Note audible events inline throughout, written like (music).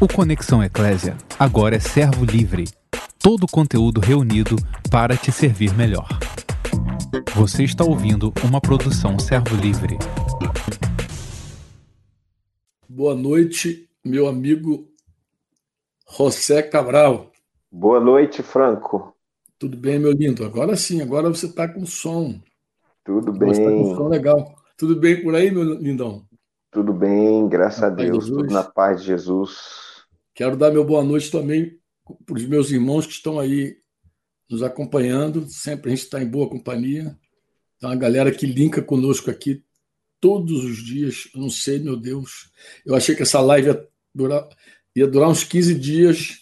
O Conexão Eclésia agora é servo livre. Todo o conteúdo reunido para te servir melhor. Você está ouvindo uma produção servo livre. Boa noite, meu amigo José Cabral. Boa noite, Franco. Tudo bem, meu lindo? Agora sim, agora você está com som. Tudo bem. Você está com som legal. Tudo bem por aí, meu lindão? Tudo bem, graças a Deus, tudo na paz de Jesus. Quero dar meu boa noite também para os meus irmãos que estão aí nos acompanhando. Sempre a gente está em boa companhia. Então, a galera que linka conosco aqui todos os dias. Eu não sei, meu Deus. Eu achei que essa live ia durar, ia durar uns 15 dias.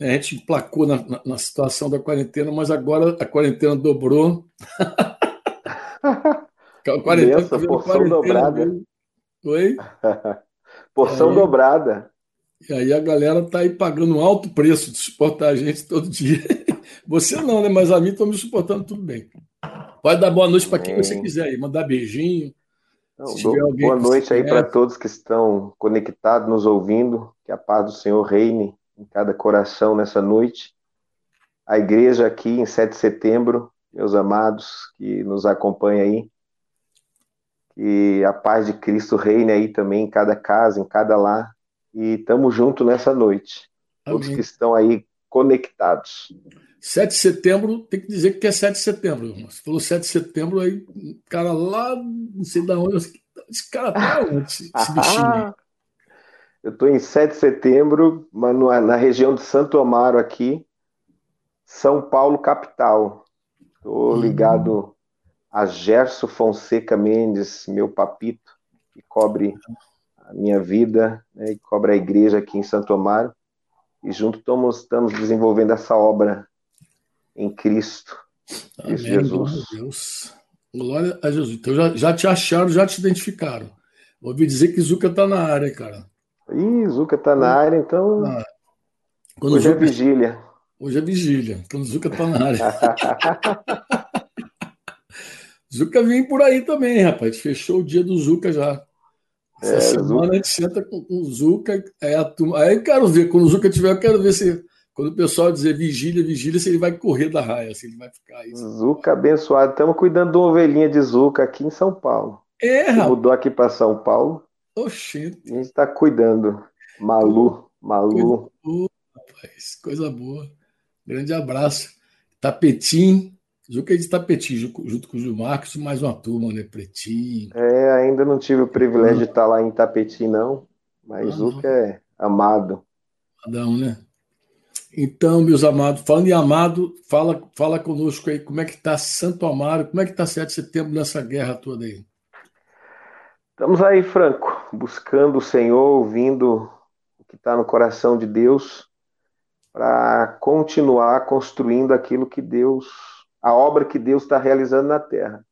A gente emplacou na, na, na situação da quarentena, mas agora a quarentena dobrou. a (laughs) quarentena, Benção, porção quarentena, dobrada. Oi? (laughs) porção é, dobrada. E aí a galera tá aí pagando um alto preço de suportar a gente todo dia. (laughs) Você não, né? Mas a mim estão me suportando tudo bem. Pode dar boa noite para quem você quiser aí, mandar beijinho. Não, boa noite aí para todos que estão conectados, nos ouvindo. Que a paz do Senhor reine em cada coração nessa noite. A igreja aqui em 7 de setembro, meus amados que nos acompanham aí. Que a paz de Cristo reine aí também em cada casa, em cada lar e estamos juntos nessa noite. Amém. Todos que estão aí conectados. 7 de setembro, tem que dizer que é 7 de setembro. Você falou 7 de setembro, aí, cara lá, não sei de onde, esse cara tá (laughs) onde, esse bichinho? (laughs) Eu estou em 7 de setembro, mas na região de Santo Amaro aqui, São Paulo, capital. Estou uhum. ligado a Gerson Fonseca Mendes, meu papito, que cobre a minha vida né, e cobra a igreja aqui em Santo Amaro. E junto estamos, estamos desenvolvendo essa obra em Cristo. Amém, Jesus. Glória a Deus. Glória a Jesus. Então já, já te acharam, já te identificaram. Ouvi dizer que Zuca está na área, cara. Ih, Zuca está na área, então. Ah. Hoje é Zuca... é vigília. Hoje é vigília. Quando Zuca está na área. (laughs) (laughs) Zuca vem por aí também, rapaz. Fechou o dia do Zuca já. Essa é, semana Zuka. a gente senta com, com o Zuca, aí, a turma, aí eu quero ver, quando o Zuca tiver, eu quero ver se, quando o pessoal dizer vigília, vigília, se ele vai correr da raia, se ele vai ficar aí. Zuca abençoado, estamos cuidando de uma ovelhinha de Zuca aqui em São Paulo. É, rapaz. Mudou aqui para São Paulo. Oxente. A gente está cuidando. Malu, Malu. Coisa boa, rapaz, coisa boa. Grande abraço. Tapetim, Juca é de Tapetinho, junto com o Gil Marcos, mais uma turma, né? Pretinho. É, ainda não tive o privilégio de estar lá em Tapetim, não. Mas o Zuca é amado. Adão, né? Então, meus amados, falando em amado, fala, fala conosco aí como é que está Santo Amaro, como é que está 7 de setembro nessa guerra toda aí. Estamos aí, Franco, buscando o Senhor, ouvindo o que está no coração de Deus, para continuar construindo aquilo que Deus a obra que Deus está realizando na terra.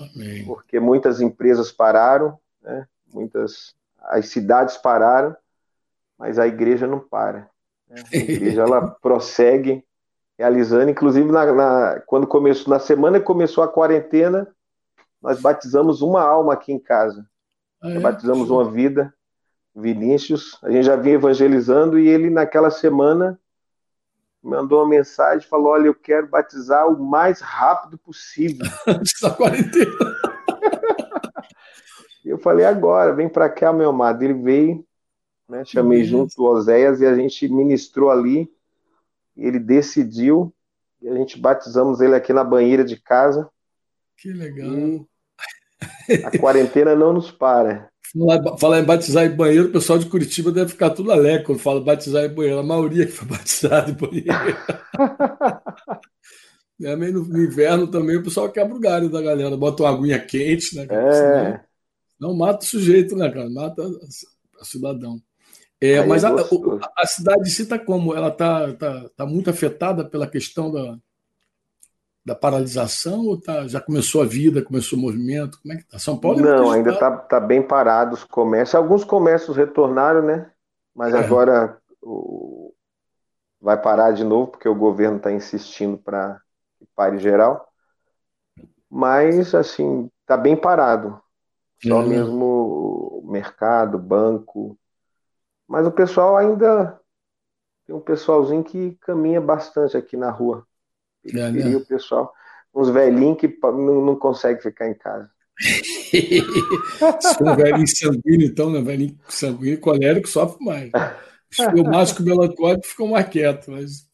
Amém. Porque muitas empresas pararam, né? muitas as cidades pararam, mas a igreja não para. Né? A igreja ela (laughs) prossegue realizando, inclusive na, na, quando começou na semana que começou a quarentena, nós batizamos uma alma aqui em casa. Ah, é? Batizamos uma vida, Vinícius. A gente já vinha evangelizando e ele naquela semana mandou uma mensagem, falou: Olha, eu quero batizar o mais rápido possível. (laughs) Antes da quarentena. eu falei: Agora, vem para cá, meu amado. Ele veio, né, chamei junto o Oséias e a gente ministrou ali. Ele decidiu e a gente batizamos ele aqui na banheira de casa. Que legal. E a quarentena não nos para. Falar em batizar em banheiro, o pessoal de Curitiba deve ficar tudo alegre quando fala batizar em banheiro. A maioria que foi batizada em banheiro. (laughs) é, meio no, no, inverno também o pessoal quebra o galho da galera, bota uma aguinha quente, né? É. Não mata o sujeito, né, cara? Mata o cidadão. É, mas a, a, cidade de si está como? Ela está tá, tá muito afetada pela questão da, da paralisação ou tá, já começou a vida, começou o movimento? Como é que tá? São Paulo? Não, ainda está tá bem parado os comércios. Alguns comércios retornaram, né? Mas é. agora o... vai parar de novo, porque o governo está insistindo para que pare geral. Mas, assim, está bem parado. Só é. mesmo o mercado, banco, Mas o pessoal ainda tem um pessoalzinho que caminha bastante aqui na rua. É, né? o pessoal, uns velhinhos que não, não conseguem ficar em casa. Se for velhinho sanguíneo, então, né? velhinho sanguíneo, colérico sofre mais. Os fleumáticos melancólicos ficam mais quietos, mas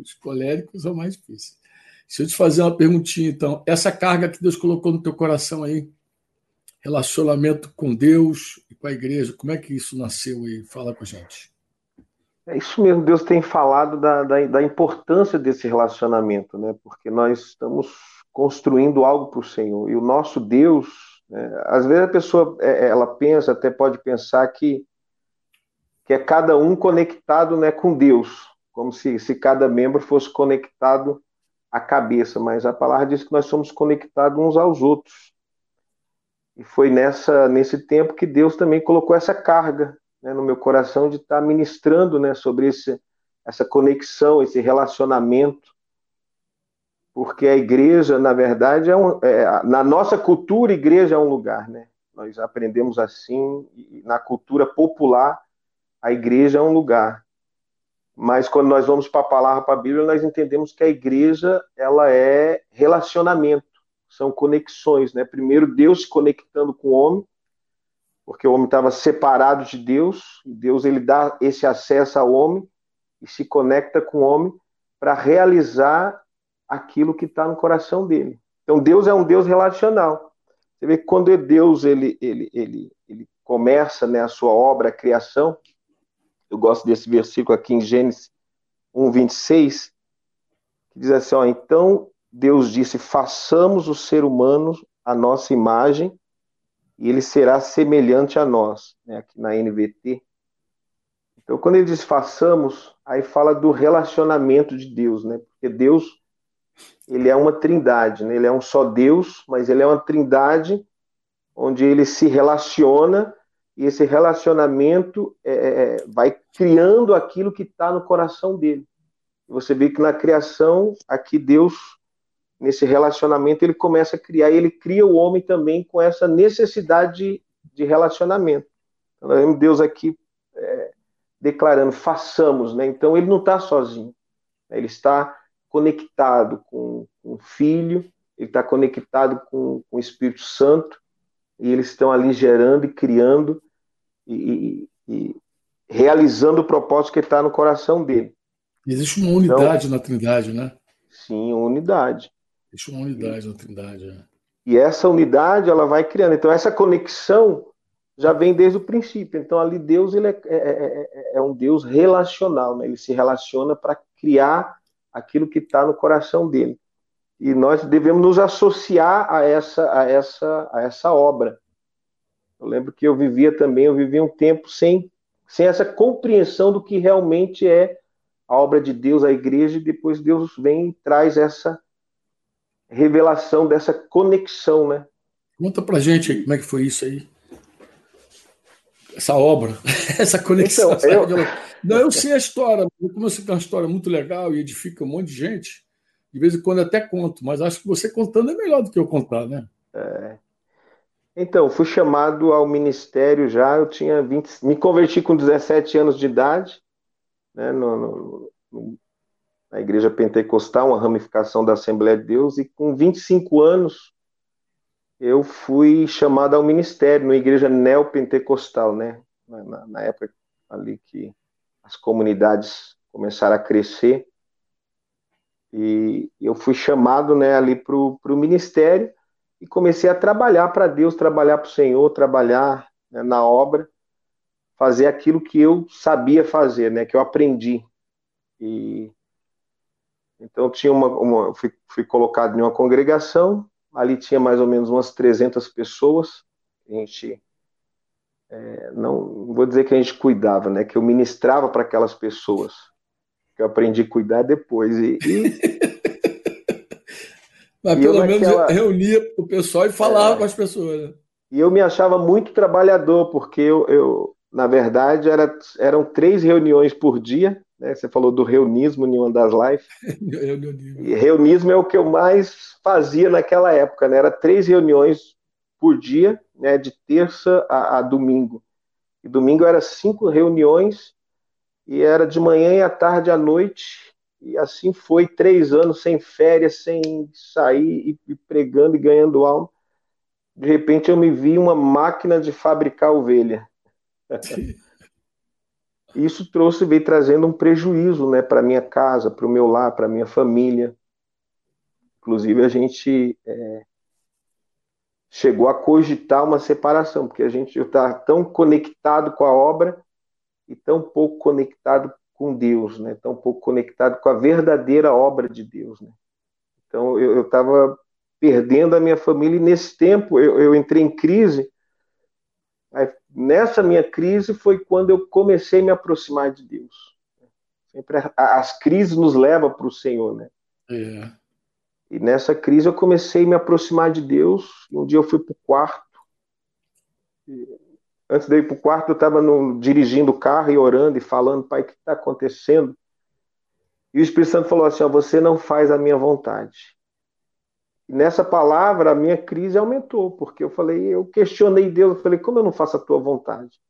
os coléricos são mais difíceis. Deixa eu te fazer uma perguntinha, então. Essa carga que Deus colocou no teu coração aí, relacionamento com Deus e com a igreja, como é que isso nasceu aí? Fala com a gente. É isso mesmo, Deus tem falado da, da, da importância desse relacionamento, né? Porque nós estamos construindo algo para o Senhor. E o nosso Deus, né? às vezes a pessoa é, é, ela pensa, até pode pensar que, que é cada um conectado né, com Deus, como se, se cada membro fosse conectado à cabeça, mas a palavra diz que nós somos conectados uns aos outros. E foi nessa nesse tempo que Deus também colocou essa carga né, no meu coração de estar ministrando né, sobre esse, essa conexão, esse relacionamento, porque a igreja, na verdade, é, um, é na nossa cultura, igreja é um lugar, né? Nós aprendemos assim, na cultura popular, a igreja é um lugar. Mas quando nós vamos para a palavra, para a Bíblia, nós entendemos que a igreja ela é relacionamento, são conexões, né? Primeiro Deus se conectando com o homem, porque o homem estava separado de Deus, e Deus ele dá esse acesso ao homem e se conecta com o homem para realizar aquilo que está no coração dele. Então Deus é um Deus relacional. Você vê que quando é Deus ele, ele, ele, ele começa né, a sua obra, a criação, eu gosto desse versículo aqui em Gênesis 1, 26, que diz assim: ó, então Deus disse: façamos o ser humano a nossa imagem e ele será semelhante a nós, né, aqui na NVT. Então, quando ele diz façamos, aí fala do relacionamento de Deus, né? Porque Deus, ele é uma trindade, né? Ele é um só Deus, mas ele é uma trindade onde ele se relaciona e esse relacionamento é, é, é vai criando aquilo que está no coração dele. Você vê que na criação, aqui Deus nesse relacionamento, ele começa a criar, e ele cria o homem também com essa necessidade de, de relacionamento. Então, nós vemos Deus aqui é, declarando, façamos, né? Então ele não está sozinho, né? ele está conectado com, com o Filho, ele está conectado com, com, o Espírito Santo, e eles estão ali gerando e criando e, e, e realizando o propósito que está no coração dele. Existe uma unidade então, na Trindade, né? Sim, unidade. Existe uma unidade na Trindade. É. E essa unidade ela vai criando. Então essa conexão já vem desde o princípio. Então ali Deus ele é, é, é, é um Deus relacional, né? ele se relaciona para criar aquilo que está no coração dele. E nós devemos nos associar a essa, a essa, a essa obra. Eu lembro que eu vivia também, eu vivia um tempo sem, sem essa compreensão do que realmente é a obra de Deus, a igreja, e depois Deus vem e traz essa revelação dessa conexão, né? Conta pra gente como é que foi isso aí. Essa obra, (laughs) essa conexão. Então, eu... Não, eu sei a história, como eu sei que é uma história muito legal e edifica um monte de gente, de vez em quando até conto, mas acho que você contando é melhor do que eu contar, né? É. Então, fui chamado ao ministério já, eu tinha 20, me converti com 17 anos de idade, né, no, no, no na Igreja Pentecostal, uma ramificação da Assembleia de Deus, e com 25 anos eu fui chamado ao ministério na Igreja Neopentecostal, né? Na, na época ali que as comunidades começaram a crescer, e eu fui chamado né, ali para o ministério e comecei a trabalhar para Deus, trabalhar para o Senhor, trabalhar né, na obra, fazer aquilo que eu sabia fazer, né, que eu aprendi. E então tinha uma, uma fui, fui, colocado em uma congregação, ali tinha mais ou menos umas 300 pessoas. A gente é, não vou dizer que a gente cuidava, né? Que eu ministrava para aquelas pessoas. Que eu aprendi a cuidar depois e, e... (laughs) Mas pelo menos naquela... reunia o pessoal e falava é... com as pessoas. Né? E eu me achava muito trabalhador, porque eu, eu na verdade, era, eram três reuniões por dia, né? Você falou do reunismo em uma das lives. (laughs) e reunismo é o que eu mais fazia naquela época, né? Era três reuniões por dia, né? De terça a, a domingo. E domingo era cinco reuniões, e era de manhã e à tarde à noite, e assim foi três anos sem férias, sem sair e, pregando e ganhando alma. De repente eu me vi uma máquina de fabricar ovelha. (laughs) Isso trouxe, veio trazendo um prejuízo né, para minha casa, para o meu lar, para minha família. Inclusive, a gente é, chegou a cogitar uma separação, porque a gente está tão conectado com a obra e tão pouco conectado com Deus, né? tão pouco conectado com a verdadeira obra de Deus. Né? Então, eu estava perdendo a minha família e nesse tempo eu, eu entrei em crise. Nessa minha crise foi quando eu comecei a me aproximar de Deus. Sempre as crises nos levam para o Senhor, né? É. E nessa crise eu comecei a me aproximar de Deus. Um dia eu fui para o quarto. Antes de ir para o quarto, eu estava dirigindo o carro e orando e falando, Pai, o que está acontecendo? E o Espírito Santo falou assim: ó, Você não faz a minha vontade. Nessa palavra, a minha crise aumentou, porque eu falei, eu questionei Deus, eu falei, como eu não faço a tua vontade?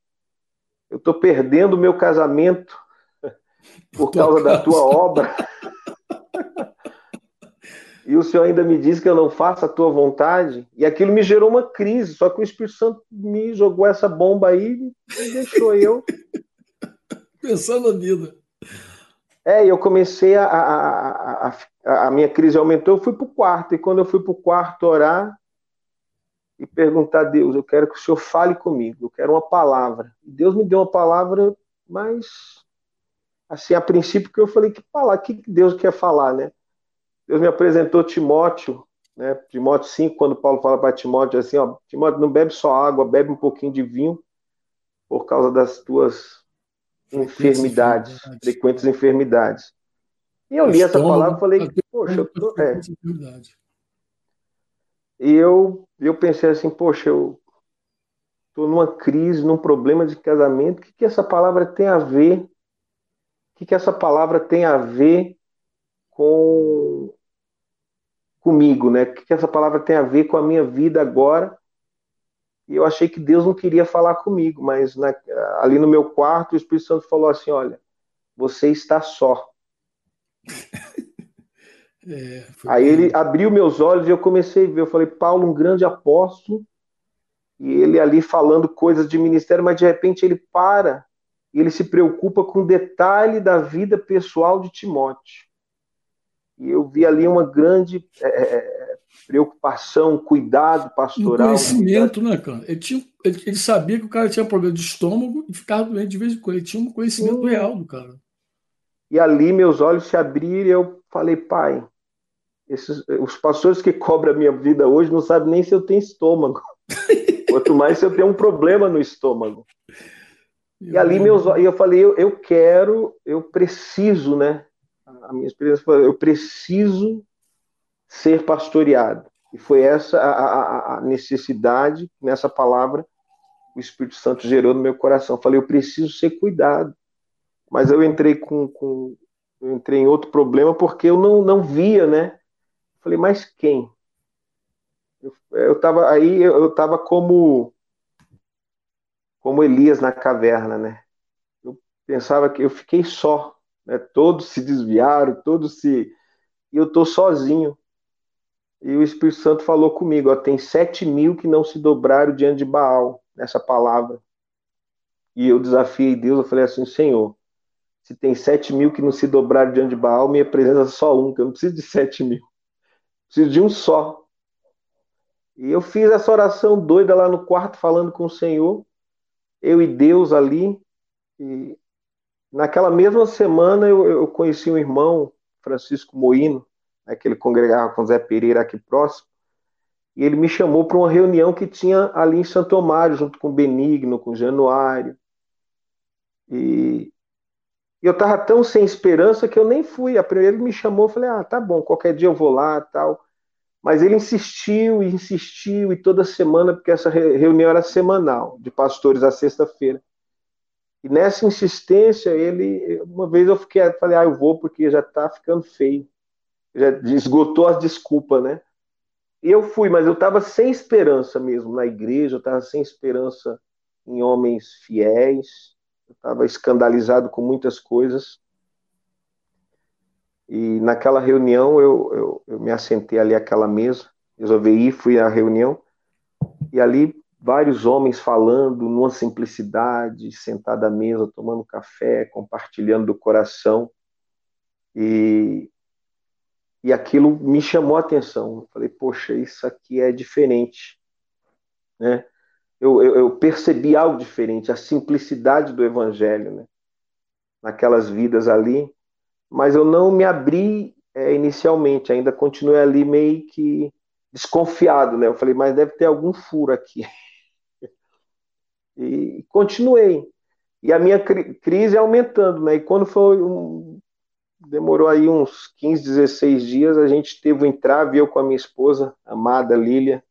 Eu estou perdendo o meu casamento (laughs) por causa da tua obra. (laughs) e o Senhor ainda me diz que eu não faço a tua vontade, e aquilo me gerou uma crise, só que o Espírito Santo me jogou essa bomba aí e deixou eu. (laughs) Pensando na vida. É, eu comecei a, a, a, a minha crise aumentou, eu fui para o quarto, e quando eu fui para o quarto orar e perguntar a Deus, eu quero que o Senhor fale comigo, eu quero uma palavra. Deus me deu uma palavra, mas assim, a princípio que eu falei, que palavra, que Deus quer falar, né? Deus me apresentou Timóteo, né? Timóteo 5, quando Paulo fala para Timóteo assim, ó, Timóteo, não bebe só água, bebe um pouquinho de vinho por causa das tuas enfermidades, frequentes enfermidades. E eu li essa palavra e falei, poxa, eu tô, é. E eu, eu pensei assim, poxa, eu estou numa crise, num problema de casamento, o que, que essa palavra tem a ver? O que, que essa palavra tem a ver com comigo, né? O que, que essa palavra tem a ver com a minha vida agora? E eu achei que Deus não queria falar comigo, mas na, ali no meu quarto o Espírito Santo falou assim: Olha, você está só. (laughs) É, Aí ele abriu meus olhos e eu comecei a ver. Eu falei, Paulo, um grande apóstolo, e ele ali falando coisas de ministério, mas de repente ele para e ele se preocupa com o detalhe da vida pessoal de Timóteo. E eu vi ali uma grande é, é, é preocupação, cuidado pastoral. Um conhecimento, né, cara? Ele, tinha, ele, ele, sabia que o cara tinha problema de estômago e ficava doente de vez em quando. Ele tinha um conhecimento Sim. real do cara. E ali meus olhos se abriram e eu falei, pai, esses, os pastores que cobram a minha vida hoje não sabem nem se eu tenho estômago. (laughs) Quanto mais se eu tenho um problema no estômago. E ali meus e eu falei, eu, eu quero, eu preciso, né? A minha experiência foi, eu preciso ser pastoreado. E foi essa a, a, a necessidade, nessa palavra, o Espírito Santo gerou no meu coração. Falei, eu preciso ser cuidado. Mas eu entrei com, com eu entrei em outro problema porque eu não, não via, né? Falei, mas quem? Eu, eu aí, eu estava como como Elias na caverna, né? Eu pensava que eu fiquei só, né? Todos se desviaram, todos se e eu tô sozinho. E o Espírito Santo falou comigo: ó, tem sete mil que não se dobraram diante de Baal, nessa palavra. E eu desafiei Deus, eu falei assim: Senhor, se tem sete mil que não se dobraram diante de Baal, minha presença é só um, que eu não preciso de sete mil. Preciso de um só. E eu fiz essa oração doida lá no quarto, falando com o Senhor, eu e Deus ali. E naquela mesma semana eu, eu conheci um irmão, Francisco Moino, né, que ele congregava com Zé Pereira aqui próximo, e ele me chamou para uma reunião que tinha ali em Santo Omário, junto com Benigno, com Januário. E eu estava tão sem esperança que eu nem fui. A primeira ele me chamou, eu falei, ah, tá bom, qualquer dia eu vou lá tal. Mas ele insistiu e insistiu, e toda semana, porque essa reunião era semanal, de pastores à sexta-feira. E nessa insistência, ele, uma vez eu fiquei, falei, ah, eu vou porque já está ficando feio já esgotou as desculpas, né? E eu fui, mas eu estava sem esperança mesmo na igreja, eu estava sem esperança em homens fiéis, eu estava escandalizado com muitas coisas. E naquela reunião eu, eu, eu me assentei ali àquela mesa, resolvi ir, fui à reunião, e ali vários homens falando numa simplicidade, sentado à mesa, tomando café, compartilhando do coração. E, e aquilo me chamou a atenção. Eu falei, poxa, isso aqui é diferente. Né? Eu, eu, eu percebi algo diferente, a simplicidade do evangelho, né? naquelas vidas ali, mas eu não me abri é, inicialmente, ainda continuei ali meio que desconfiado, né? Eu falei, mas deve ter algum furo aqui. (laughs) e continuei. E a minha crise aumentando, né? E quando foi um, demorou aí uns 15, 16 dias, a gente teve um entrave, eu com a minha esposa, amada Lília,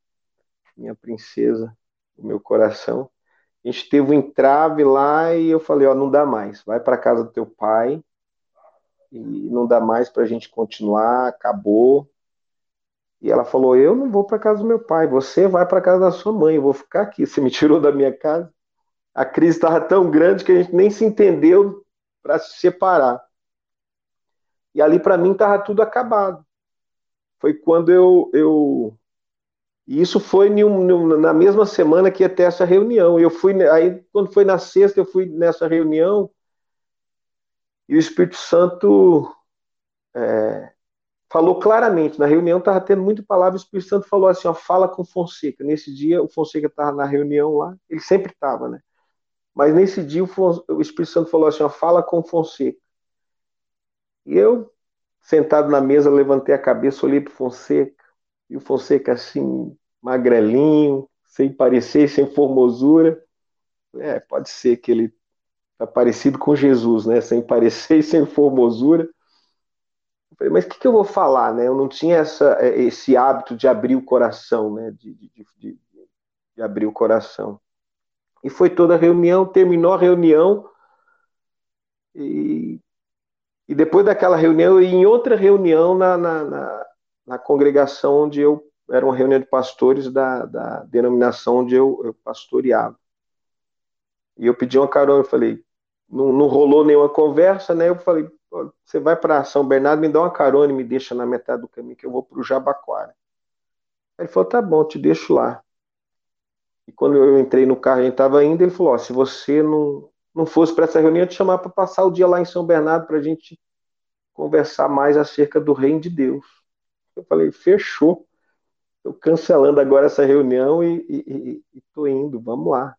minha princesa, do meu coração. A gente teve um entrave lá e eu falei, ó, não dá mais, vai para casa do teu pai e não dá mais para a gente continuar, acabou. E ela falou, eu não vou para casa do meu pai, você vai para casa da sua mãe, eu vou ficar aqui, você me tirou da minha casa. A crise estava tão grande que a gente nem se entendeu para se separar. E ali para mim estava tudo acabado. Foi quando eu, eu e isso foi na mesma semana que ia ter essa reunião. Eu fui aí quando foi na sexta eu fui nessa reunião e o Espírito Santo é, falou claramente na reunião estava tendo muita palavra. O Espírito Santo falou assim: ó, fala com Fonseca. Nesse dia o Fonseca estava na reunião lá. Ele sempre estava, né? Mas nesse dia o, o Espírito Santo falou assim: ó, fala com Fonseca. E eu sentado na mesa levantei a cabeça, olhei para Fonseca e o Fonseca assim, magrelinho, sem parecer, sem formosura. É, pode ser que ele tá parecido com Jesus, né? Sem parecer (laughs) e sem formosura. Eu falei, mas o que, que, eu vou falar, né? Eu não tinha essa, é, esse hábito de abrir o coração, né? De, de, de, de abrir o coração. E foi toda a reunião, terminou a reunião, e, e depois daquela reunião, e em outra reunião na, na, na, na congregação onde eu era uma reunião de pastores da, da denominação onde eu, eu pastoreava. E eu pedi uma carona, eu falei, não, não rolou nenhuma conversa, né? Eu falei, você vai para São Bernardo, me dá uma carona e me deixa na metade do caminho que eu vou para o Jabaquara. Ele falou, tá bom, te deixo lá. E quando eu entrei no carro, a gente estava indo, ele falou, se você não, não fosse para essa reunião, eu te chamar para passar o dia lá em São Bernardo para a gente conversar mais acerca do reino de Deus. Eu falei, fechou. Estou cancelando agora essa reunião e estou indo, vamos lá.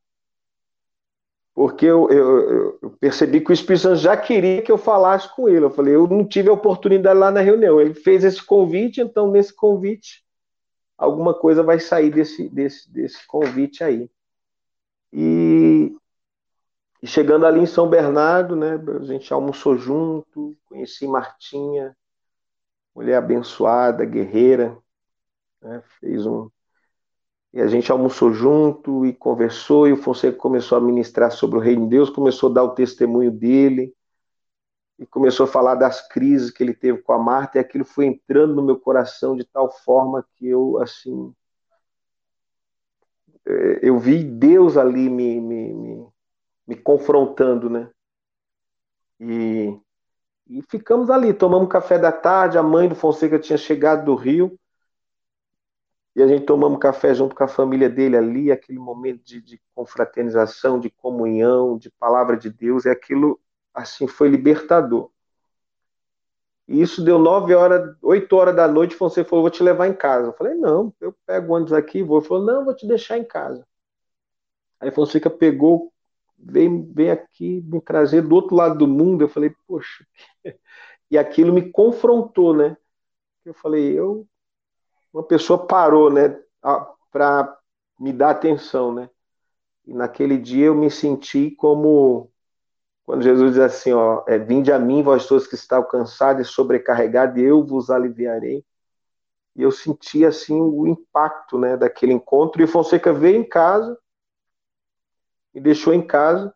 Porque eu, eu, eu, percebi que o Espírito Santo já queria que eu falasse com ele. Eu falei, eu não tive a oportunidade lá na reunião. Ele fez esse convite, então nesse convite, alguma coisa vai sair desse, desse, desse convite aí. E, e chegando ali em São Bernardo, né, a gente almoçou junto, conheci Martinha, mulher abençoada, guerreira, né, fez um. E a gente almoçou junto e conversou, e o Fonseca começou a ministrar sobre o reino de Deus, começou a dar o testemunho dele, e começou a falar das crises que ele teve com a Marta, e aquilo foi entrando no meu coração de tal forma que eu, assim. É, eu vi Deus ali me, me, me, me confrontando, né? E e ficamos ali, tomamos café da tarde, a mãe do Fonseca tinha chegado do Rio, e a gente tomamos café junto com a família dele ali, aquele momento de, de confraternização, de comunhão, de palavra de Deus, e aquilo, assim, foi libertador. E isso deu nove horas, oito horas da noite, Fonseca falou, vou te levar em casa. Eu falei, não, eu pego ônibus aqui vou. Ele falou, não, vou te deixar em casa. Aí Fonseca pegou vem, vem aqui me trazer do outro lado do mundo. Eu falei, poxa, (laughs) e aquilo me confrontou, né? Eu falei, eu, uma pessoa parou, né, para me dar atenção, né? E naquele dia eu me senti como quando Jesus diz assim, ó, é, vinde a mim, vós todos que estão cansados e sobrecarregados, eu vos aliviarei. E eu senti assim o impacto, né, daquele encontro. E Fonseca veio em casa me deixou em casa.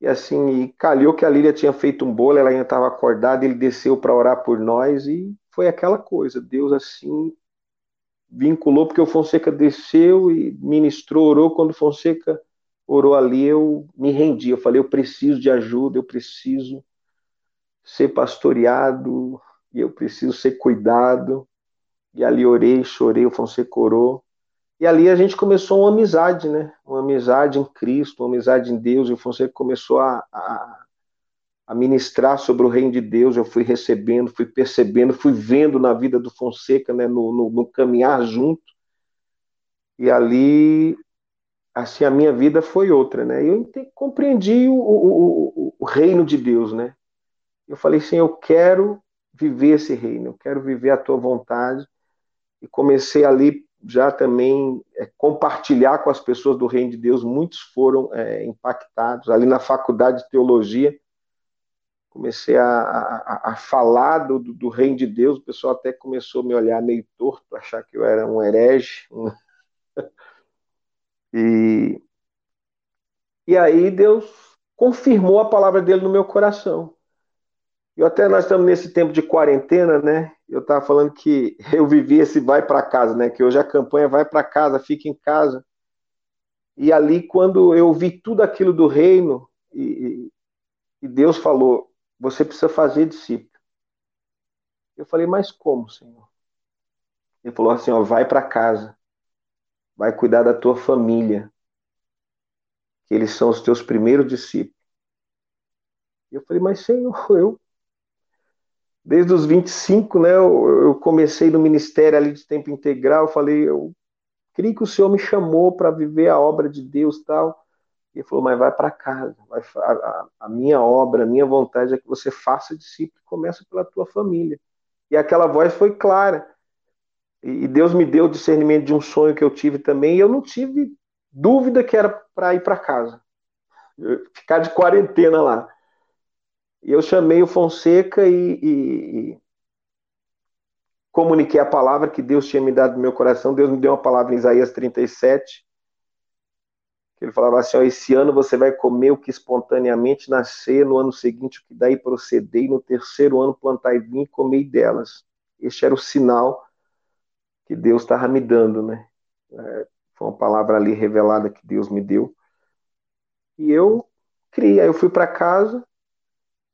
E assim, e calhou que a Lília tinha feito um bolo, ela ainda estava acordada, ele desceu para orar por nós e foi aquela coisa. Deus assim vinculou, porque o Fonseca desceu e ministrou, orou. Quando o Fonseca orou ali, eu me rendi. Eu falei, eu preciso de ajuda, eu preciso ser pastoreado, e eu preciso ser cuidado. E ali orei, chorei, o Fonseca orou. E ali a gente começou uma amizade, né? Uma amizade em Cristo, uma amizade em Deus. E o Fonseca começou a, a, a ministrar sobre o reino de Deus. Eu fui recebendo, fui percebendo, fui vendo na vida do Fonseca, né? no, no, no caminhar junto. E ali assim a minha vida foi outra, né? Eu compreendi o, o, o, o, reino de Deus, né? Eu falei assim, eu quero viver esse reino, eu quero viver a tua vontade e comecei ali já também é, compartilhar com as pessoas do reino de Deus. Muitos foram é, impactados ali na faculdade de teologia. Comecei a, a, a falar do, do, reino de Deus. O pessoal até começou a me olhar meio torto, achar que eu era um herege, (laughs) e, e aí Deus confirmou a palavra dele no meu coração. E até nós estamos nesse tempo de quarentena, né? Eu estava falando que (laughs) eu vivi esse vai para casa, né? Que hoje a campanha vai para casa, fica em casa. E ali, quando eu vi tudo aquilo do reino, e, e Deus falou: você precisa fazer discípulo. Eu falei, mas como, Senhor? Ele falou assim: ó, vai para casa vai cuidar da tua família, que eles são os teus primeiros discípulos. Eu falei, mas Senhor, (laughs) eu. Desde os 25, né, eu, comecei no ministério ali de tempo integral, falei, eu creio que o Senhor me chamou para viver a obra de Deus tal. E ele falou, mas vai para casa. Vai, a, a, minha obra, a minha vontade é que você faça discípulo, começa pela tua família. E aquela voz foi clara. E Deus me deu o discernimento de um sonho que eu tive também, e eu não tive dúvida que era para ir para casa, ficar de quarentena lá. E eu chamei o Fonseca e, e, e, comuniquei a palavra que Deus tinha me dado no meu coração. Deus me deu uma palavra em Isaías 37, que ele falava assim: ó, Esse ano você vai comer o que espontaneamente nascer, no ano seguinte o que daí proceder, e no terceiro ano plantar e vir e comer delas. Este era o sinal que Deus estava me dando, né? É, foi uma palavra ali revelada que Deus me deu. E eu criei, aí eu fui para casa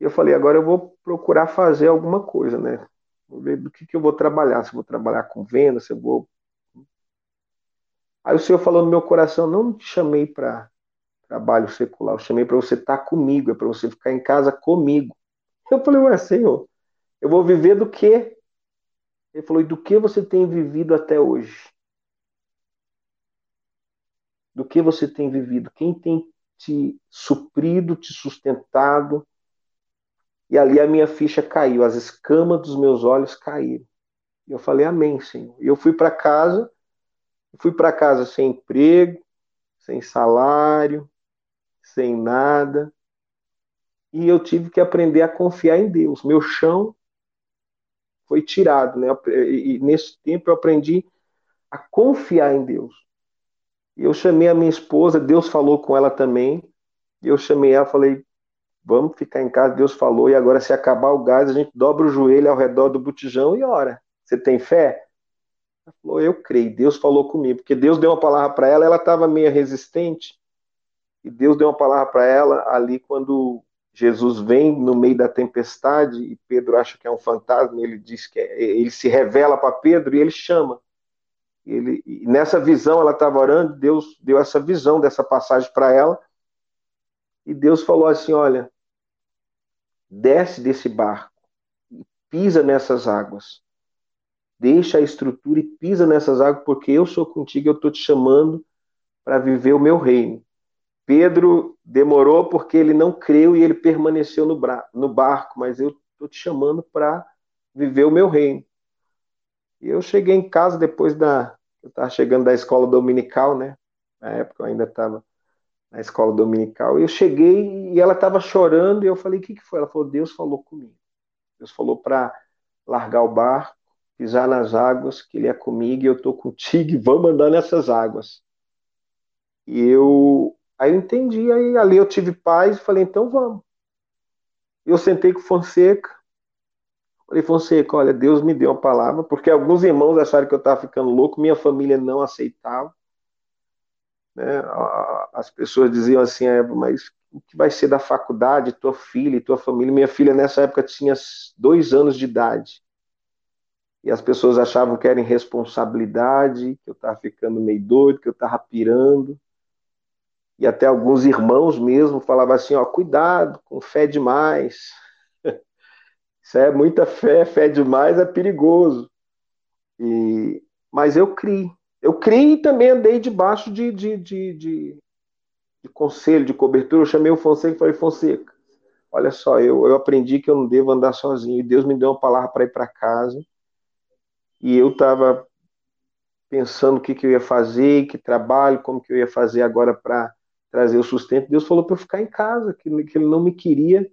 e eu falei, agora eu vou procurar fazer alguma coisa, né? Vou ver do que, que eu vou trabalhar, se eu vou trabalhar com venda, se eu vou. Aí o Senhor falou no meu coração, não te chamei para trabalho secular, eu chamei para você estar tá comigo, é para você ficar em casa comigo. Eu falei, ué, Senhor, eu vou viver do quê? Ele falou: e do que você tem vivido até hoje? Do que você tem vivido? Quem tem te suprido, te sustentado? E ali a minha ficha caiu, as escamas dos meus olhos caíram. E eu falei: Amém, Senhor. E eu fui para casa, fui para casa sem emprego, sem salário, sem nada. E eu tive que aprender a confiar em Deus. Meu chão foi tirado, né? E nesse tempo eu aprendi a confiar em Deus. Eu chamei a minha esposa, Deus falou com ela também. Eu chamei ela, falei: "Vamos ficar em casa". Deus falou e agora se acabar o gás, a gente dobra o joelho ao redor do botijão e ora. Você tem fé? Ela falou: "Eu creio". Deus falou comigo, porque Deus deu uma palavra para ela, ela estava meio resistente. E Deus deu uma palavra para ela ali quando Jesus vem no meio da tempestade e Pedro acha que é um fantasma, ele diz que é, ele se revela para Pedro e ele chama. Ele, e nessa visão ela estava orando, Deus deu essa visão dessa passagem para ela. E Deus falou assim: "Olha, desce desse barco e pisa nessas águas. Deixa a estrutura e pisa nessas águas, porque eu sou contigo, eu estou te chamando para viver o meu reino. Pedro demorou porque ele não creu e ele permaneceu no, no barco, mas eu estou te chamando para viver o meu reino. E eu cheguei em casa depois da. Eu estava chegando da escola dominical, né? Na época eu ainda estava na escola dominical. E eu cheguei e ela estava chorando e eu falei: O que, que foi? Ela falou: Deus falou comigo. Deus falou para largar o barco, pisar nas águas, que Ele é comigo e eu estou contigo e vamos andar nessas águas. E eu Aí eu entendi, aí ali eu tive paz e falei, então vamos. Eu sentei com Fonseca, falei, Fonseca, olha, Deus me deu uma palavra, porque alguns irmãos acharam que eu estava ficando louco, minha família não aceitava. Né? As pessoas diziam assim, é, mas o que vai ser da faculdade, tua filha e tua família? Minha filha nessa época tinha dois anos de idade. E as pessoas achavam que era irresponsabilidade, que eu estava ficando meio doido, que eu estava pirando. E até alguns irmãos mesmo falavam assim, ó, cuidado, com fé demais. (laughs) Isso é muita fé, fé demais é perigoso. E, mas eu criei. Eu criei e também andei debaixo de, de, de, de, de conselho, de cobertura. Eu chamei o Fonseca e falei, Fonseca, olha só, eu, eu aprendi que eu não devo andar sozinho. E Deus me deu uma palavra para ir para casa. E eu estava pensando o que, que eu ia fazer, que trabalho, como que eu ia fazer agora para trazer o sustento. Deus falou para eu ficar em casa, que, que Ele não me queria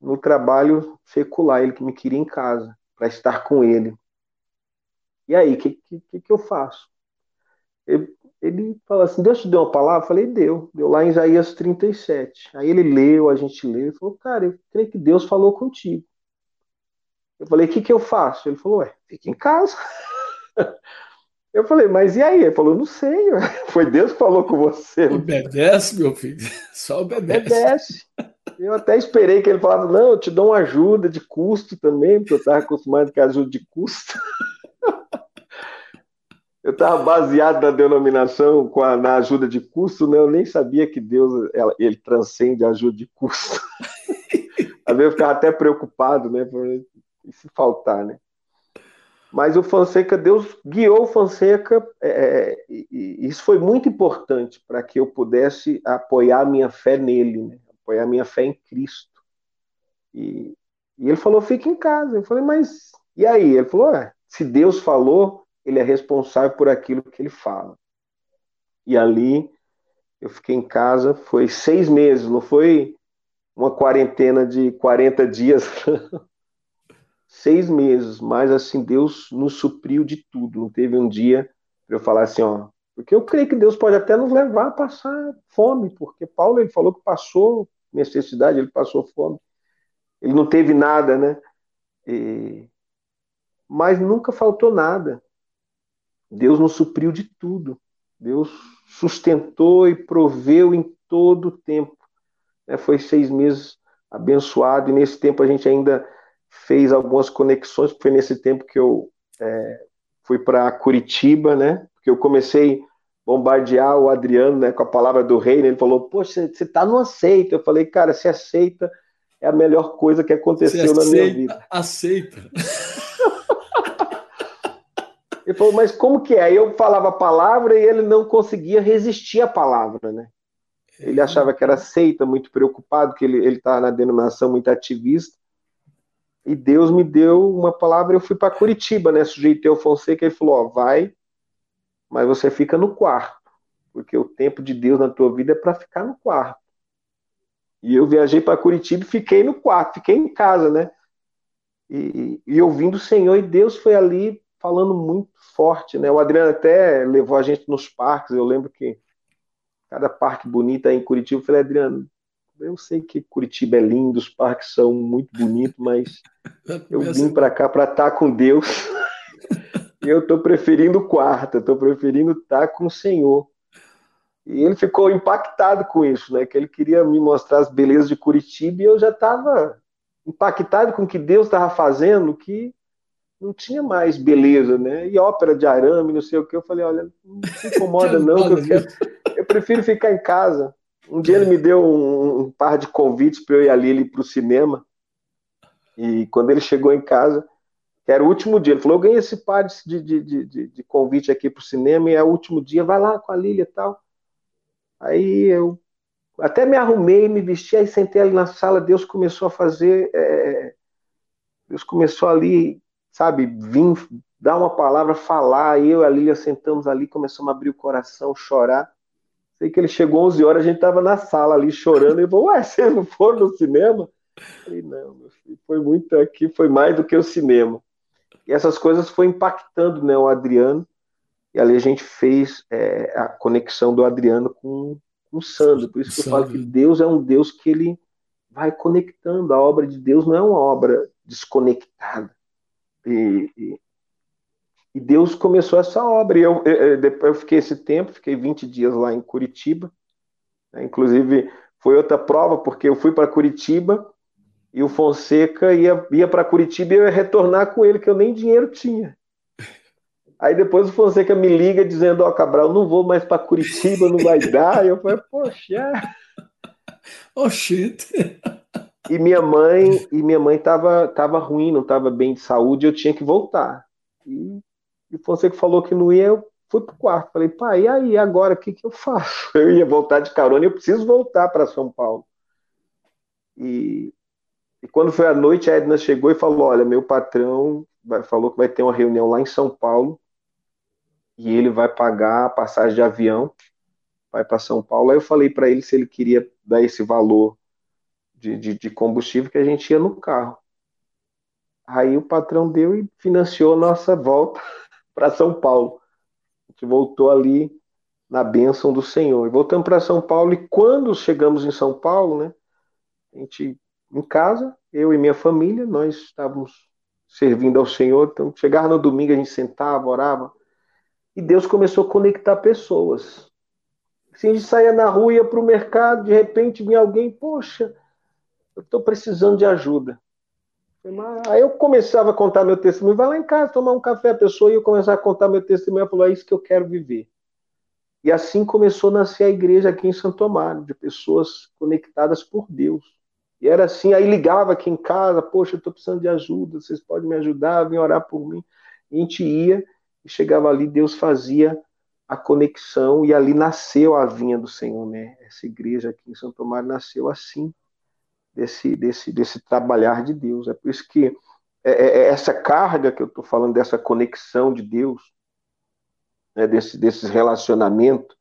no trabalho secular, Ele que me queria em casa, para estar com Ele. E aí, o que, que, que eu faço? Ele, ele fala assim: Deus te deu uma palavra? Eu falei: Deu. Deu lá em Isaías 37. Aí ele leu, a gente leu, e falou: Cara, eu creio que Deus falou contigo. Eu falei: O que, que eu faço? Ele falou: Ué, fica em casa. (laughs) Eu falei, mas e aí? Ele falou, não sei, (laughs) foi Deus que falou com você. Obedece, meu filho, (laughs) só obedece. Obedece. Eu até esperei que ele falasse, não, eu te dou uma ajuda de custo também, porque eu estava acostumado com a ajuda de custo. Eu estava baseado na denominação a, na ajuda de custo, né? eu nem sabia que Deus ela, ele transcende a ajuda de custo. (laughs) Às vezes eu ficava até preocupado, né? E se faltar, né? Mas o Fonseca, Deus guiou o Fonseca, é, é isso foi muito importante para que eu pudesse apoiar a minha fé nele, né? apoiar a minha fé em Cristo. E, e ele falou: fique em casa. Eu falei: mas e aí? Ele falou: é, se Deus falou, ele é responsável por aquilo que ele fala. E ali eu fiquei em casa, foi seis meses, não foi uma quarentena de 40 dias. (laughs) seis meses, mas assim, Deus nos supriu de tudo. Não teve um dia para eu falar assim, ó, porque eu creio que Deus pode até nos levar a passar fome, porque Paulo ele falou que passou necessidade, ele passou fome. Ele não teve nada, né? E... Mas nunca faltou nada. Deus nos supriu de tudo. Deus sustentou e proveu em todo o tempo. É, foi seis meses abençoado, e nesse tempo a gente ainda fez algumas conexões, foi nesse tempo que eu é, fui para Curitiba, né? Porque eu comecei a bombardear o Adriano né, com a palavra do rei, né? ele falou, poxa, você está no aceita. Eu falei, cara, se aceita é a melhor coisa que aconteceu aceita, na minha vida. Aceita. (laughs) Ele falou, mas como que é? Aí eu falava a palavra e ele não conseguia resistir à palavra, né? Ele achava que era seita, muito preocupado, que ele estava na denominação muito ativista e Deus me deu uma palavra, eu fui para Curitiba, né? Sujeitei o Fonseca e ele falou: ó, vai, mas você fica no quarto, porque o tempo de Deus na tua vida é para ficar no quarto. E eu viajei para Curitiba e fiquei no quarto, fiquei em casa, né? E, e, ouvindo o Senhor, e Deus foi ali falando muito forte, né? O Adriano até levou a gente nos parques, eu lembro que cada parque bonito aí em Curitiba, eu falei, Adriano, eu sei que Curitiba é lindo, os parques são muito bonitos, mas (laughs) eu vim para cá para estar tá com Deus. (laughs) e eu estou preferindo o quarto, estou preferindo estar tá com o Senhor. E ele ficou impactado com isso, né? Que ele queria me mostrar as belezas de Curitiba e eu já estava impactado com o que Deus estava fazendo, que não tinha mais beleza, né? E ópera de arame, não sei o que. Eu falei, olha, não se incomoda não, que eu, quero... eu prefiro ficar em casa. Um dia ele me deu um, um par de convites para eu ir ali para o cinema. E quando ele chegou em casa, que era o último dia, ele falou: Eu ganhei esse par de, de, de, de convite aqui para o cinema e é o último dia, vai lá com a Lília e tal. Aí eu até me arrumei, me vesti, aí sentei ali na sala. Deus começou a fazer. É, Deus começou ali, sabe, vir dar uma palavra, falar. E eu e a Lília sentamos ali, começamos a abrir o coração, chorar. Sei que ele chegou 11 horas, a gente estava na sala ali chorando. Ele falou: Ué, (laughs) vocês não foram no cinema? Eu falei: Não, meu filho, foi muito aqui, foi mais do que o cinema. E essas coisas foi impactando né, o Adriano. E ali a gente fez é, a conexão do Adriano com, com o Sandro. Por isso que eu falo que Deus é um Deus que ele vai conectando. A obra de Deus não é uma obra desconectada. E, e, E Deus começou essa obra. E eu, eu, depois eu fiquei esse tempo, fiquei 20 dias lá em Curitiba. Né? Inclusive, foi outra prova, porque eu fui para Curitiba e o Fonseca ia, ia para Curitiba e eu ia retornar com ele, que eu nem dinheiro tinha. (laughs) Aí depois o Fonseca me liga dizendo: Ó, oh, Cabral, não vou mais para Curitiba, não vai dar. E eu falei: Poxa. (laughs) Oxente. E minha mãe, e minha mãe tava, tava ruim, não tava bem de saúde, eu tinha que voltar. E, e Fonseca falou que não ia, eu fui pro quarto. Falei, pai, e aí, agora o que, que eu faço? (laughs) Eu ia voltar de carona, eu preciso voltar para São Paulo. E, e quando foi à noite, a Edna chegou e falou: Olha, meu patrão vai, falou que vai ter uma reunião lá em São Paulo e ele vai pagar a passagem de avião, vai para São Paulo. Aí eu falei para ele se ele queria dar esse valor de, de, de combustível que a gente ia no carro. Aí o patrão deu e financiou nossa volta (laughs) para São Paulo. A gente voltou ali na bênção do Senhor. E voltamos para São Paulo, e quando chegamos em São Paulo, né, a gente em casa, eu e minha família, nós estávamos servindo ao Senhor. Então, chegava no domingo, a gente sentava, orava, e Deus começou a conectar pessoas. Se a gente saía na rua, ia para o mercado, de repente vinha alguém, poxa, eu estou precisando de ajuda. Aí eu começava a contar meu testemunho, vai lá em casa tomar um café, a pessoa ia começar a contar meu testemunho, ela falou, é isso que eu quero viver. E assim começou a nascer a igreja aqui em Santo Amaro, de pessoas conectadas por Deus. E era assim, aí ligava aqui em casa, poxa, estou precisando de ajuda, vocês podem me ajudar, vem orar por mim. E a gente ia e chegava ali, Deus fazia a conexão e ali nasceu a vinha do Senhor, né? Essa igreja aqui em Santo Amaro nasceu assim, desse, desse, desse trabalhar de Deus. É por isso que é, é, é essa carga que eu estou falando, dessa conexão de Deus, né, desse, desses relacionamentos,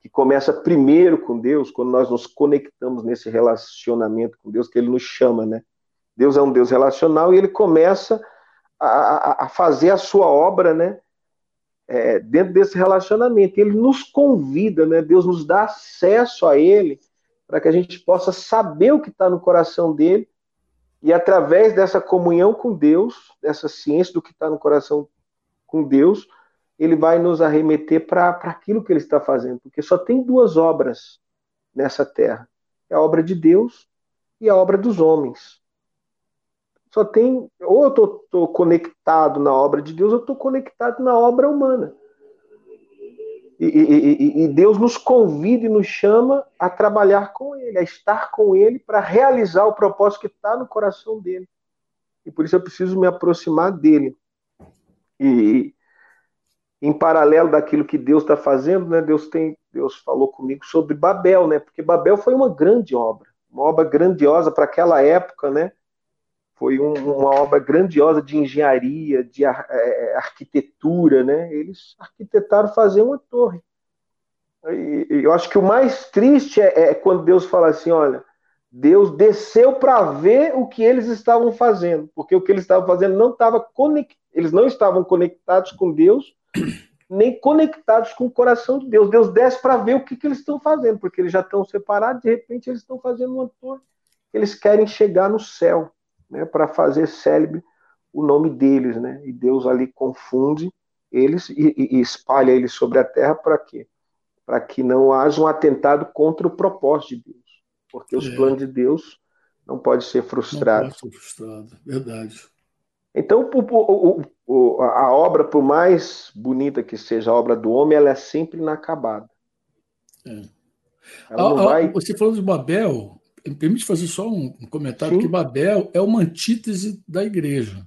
que começa primeiro com Deus, quando nós nos conectamos nesse relacionamento com Deus, que Ele nos chama, né? Deus é um Deus relacional e Ele começa a, a fazer a sua obra, né? É, dentro desse relacionamento. Ele nos convida, né? Deus nos dá acesso a Ele para que a gente possa saber o que está no coração dele e através dessa comunhão com Deus, dessa ciência do que está no coração com Deus, ele vai nos arremeter para aquilo que ele está fazendo, porque só tem duas obras nessa terra: é a obra de Deus e a obra dos homens. Só tem, ou eu estou conectado na obra de Deus, ou eu estou conectado na obra humana. E, e, Deus nos convida e nos chama a trabalhar com Ele, a estar com Ele para realizar o propósito que está no coração dele. E por isso eu preciso me aproximar dele. E, em paralelo daquilo que Deus está fazendo, né? Deus tem, Deus falou comigo sobre Babel, né? Porque Babel foi uma grande obra, uma obra grandiosa para aquela época, né? Foi um, uma obra grandiosa de engenharia, de ar, é, arquitetura, né? Eles arquitetaram fazer uma torre. E, eu acho que o mais triste é, é quando Deus fala assim, olha, Deus desceu para ver o que eles estavam fazendo, porque o que eles estavam fazendo não estava conectado, eles não estavam conectados com Deus (clears throat) nem conectados com o coração de Deus. Deus desce para ver o que, que eles estão fazendo, porque eles já estão separados, de repente eles estão fazendo uma torre. Eles querem chegar no céu, né, para fazer célebre o nome deles, né? E Deus ali confunde eles e, e espalha eles sobre a terra para quê? Para que não haja um atentado contra o propósito de Deus, porque os é. planos de Deus não pode ser frustrados. Não pode ser frustrado, verdade. Então, o, o, a obra, por mais bonita que seja a obra do homem, ela é sempre inacabada. É. vai... Você falou de Babel, me permite fazer só um comentário, Sim. que Babel é uma antítese da igreja.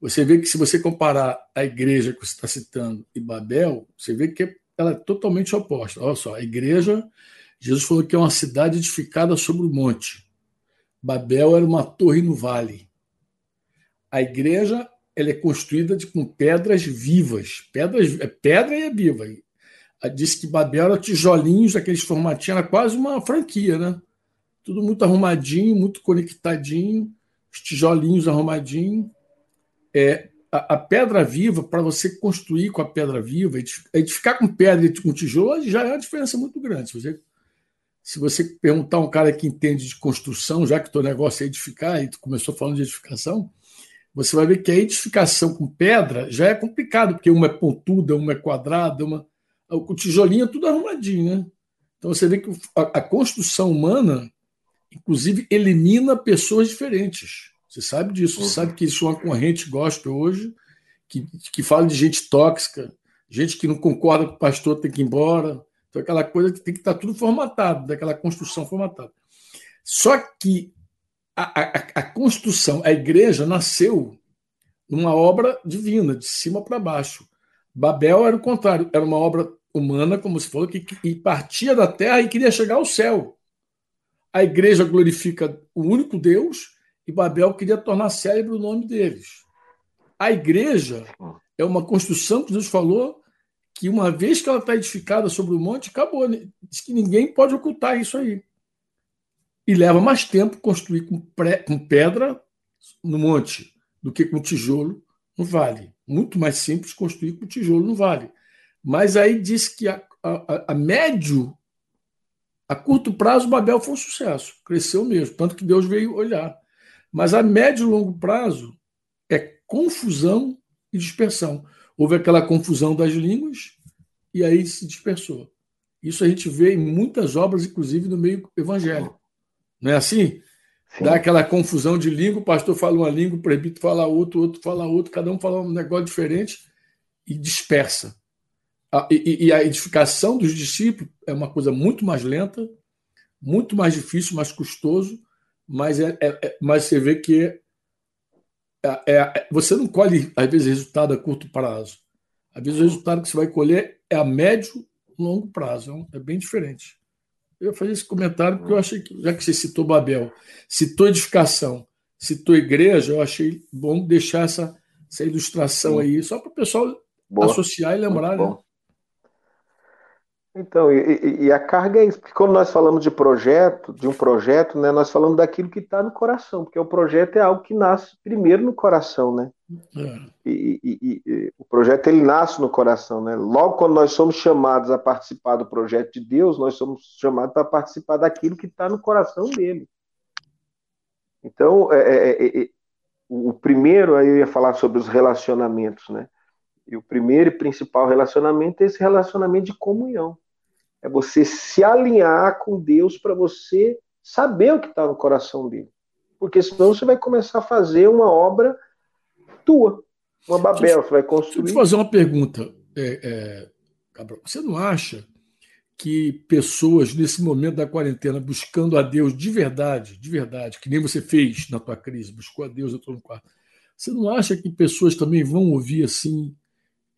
Você vê que se você comparar a igreja que você está citando e Babel, você vê que ela é totalmente oposta. Olha só, a igreja, Jesus falou que é uma cidade edificada sobre o monte. Babel era uma torre no vale. A igreja ela é construída de, com pedras vivas. Pedras, é pedra e é viva. Diz que Babel era tijolinhos, aqueles formatinhos, era quase uma franquia, né? Tudo muito arrumadinho, muito conectadinho, os tijolinhos arrumadinhos. É, a, a pedra viva, para você construir com a pedra viva, edificar com pedra e com tijolo, já é uma diferença muito grande. Se você, se você perguntar a um cara que entende de construção, já que o teu negócio é edificar, e tu começou falando de edificação, você vai ver que a edificação com pedra já é complicado, porque uma é pontuda, uma é quadrada, uma... o tijolinho é tudo arrumadinho, né? Então você vê que a, a construção humana, inclusive, elimina pessoas diferentes. Você sabe disso, você uhum. sabe que isso é uma corrente gospel hoje, que, que fala de gente tóxica, gente que não concorda com o pastor tem que ir embora. Então, aquela coisa que tem que estar tudo formatado, daquela construção formatada. Só que a, a, a construção, a igreja nasceu numa obra divina, de cima para baixo. Babel era o contrário, era uma obra humana, como se falou, que, que partia da terra e queria chegar ao céu. A igreja glorifica o único Deus e Babel queria tornar célebre o nome deles. A igreja é uma construção que Deus falou que uma vez que ela está edificada sobre o monte, acabou. Né? Diz que ninguém pode ocultar isso aí. E leva mais tempo construir com, pré, com pedra no monte do que com tijolo no vale. Muito mais simples construir com tijolo no vale. Mas aí diz que a, a, a médio, a curto prazo, Babel foi um sucesso, cresceu mesmo, tanto que Deus veio olhar. Mas a médio e longo prazo é confusão e dispersão. Houve aquela confusão das línguas e aí se dispersou. Isso a gente vê em muitas obras, inclusive no meio evangélico. Não é assim? Sim. Dá aquela confusão de língua, o pastor fala uma língua, o presbítero fala outra, o outro fala outra, cada um fala um negócio diferente e dispersa. E, a edificação dos discípulos é uma coisa muito mais lenta, muito mais difícil, mais custoso, mas, é, é, é mas você vê que é, é, é, você não colhe, às vezes, resultado a curto prazo. Às vezes, o resultado que você vai colher é a médio e longo prazo. É bem diferente. Eu ia fazer esse comentário porque eu achei que, já que você citou Babel, citou edificação, citou igreja, eu achei bom deixar essa, essa ilustração aí, só para o pessoal Boa. associar e lembrar. Né? Então, e, e, a carga é isso, porque quando nós falamos de projeto, de um projeto, né, nós falamos daquilo que está no coração, porque o projeto é algo que nasce primeiro no coração, né? É. E, e, e, o projeto ele nasce no coração, né? Logo quando nós somos chamados a participar do projeto de Deus, nós somos chamados para participar daquilo que está no coração dele. Então, é, é, é, é o primeiro aí eu ia falar sobre os relacionamentos, né? E o primeiro e principal relacionamento é esse relacionamento de comunhão. É você se alinhar com Deus para você saber o que está no coração dele. Porque senão você vai começar a fazer uma obra tua, uma Babel, você vai construir. Deixa eu te fazer uma pergunta, é, é, Gabriel. Você não acha que pessoas nesse momento da quarentena buscando a Deus de verdade, de verdade, que nem você fez na tua crise, buscou a Deus, eu estou no quarto. Você não acha que pessoas também vão ouvir assim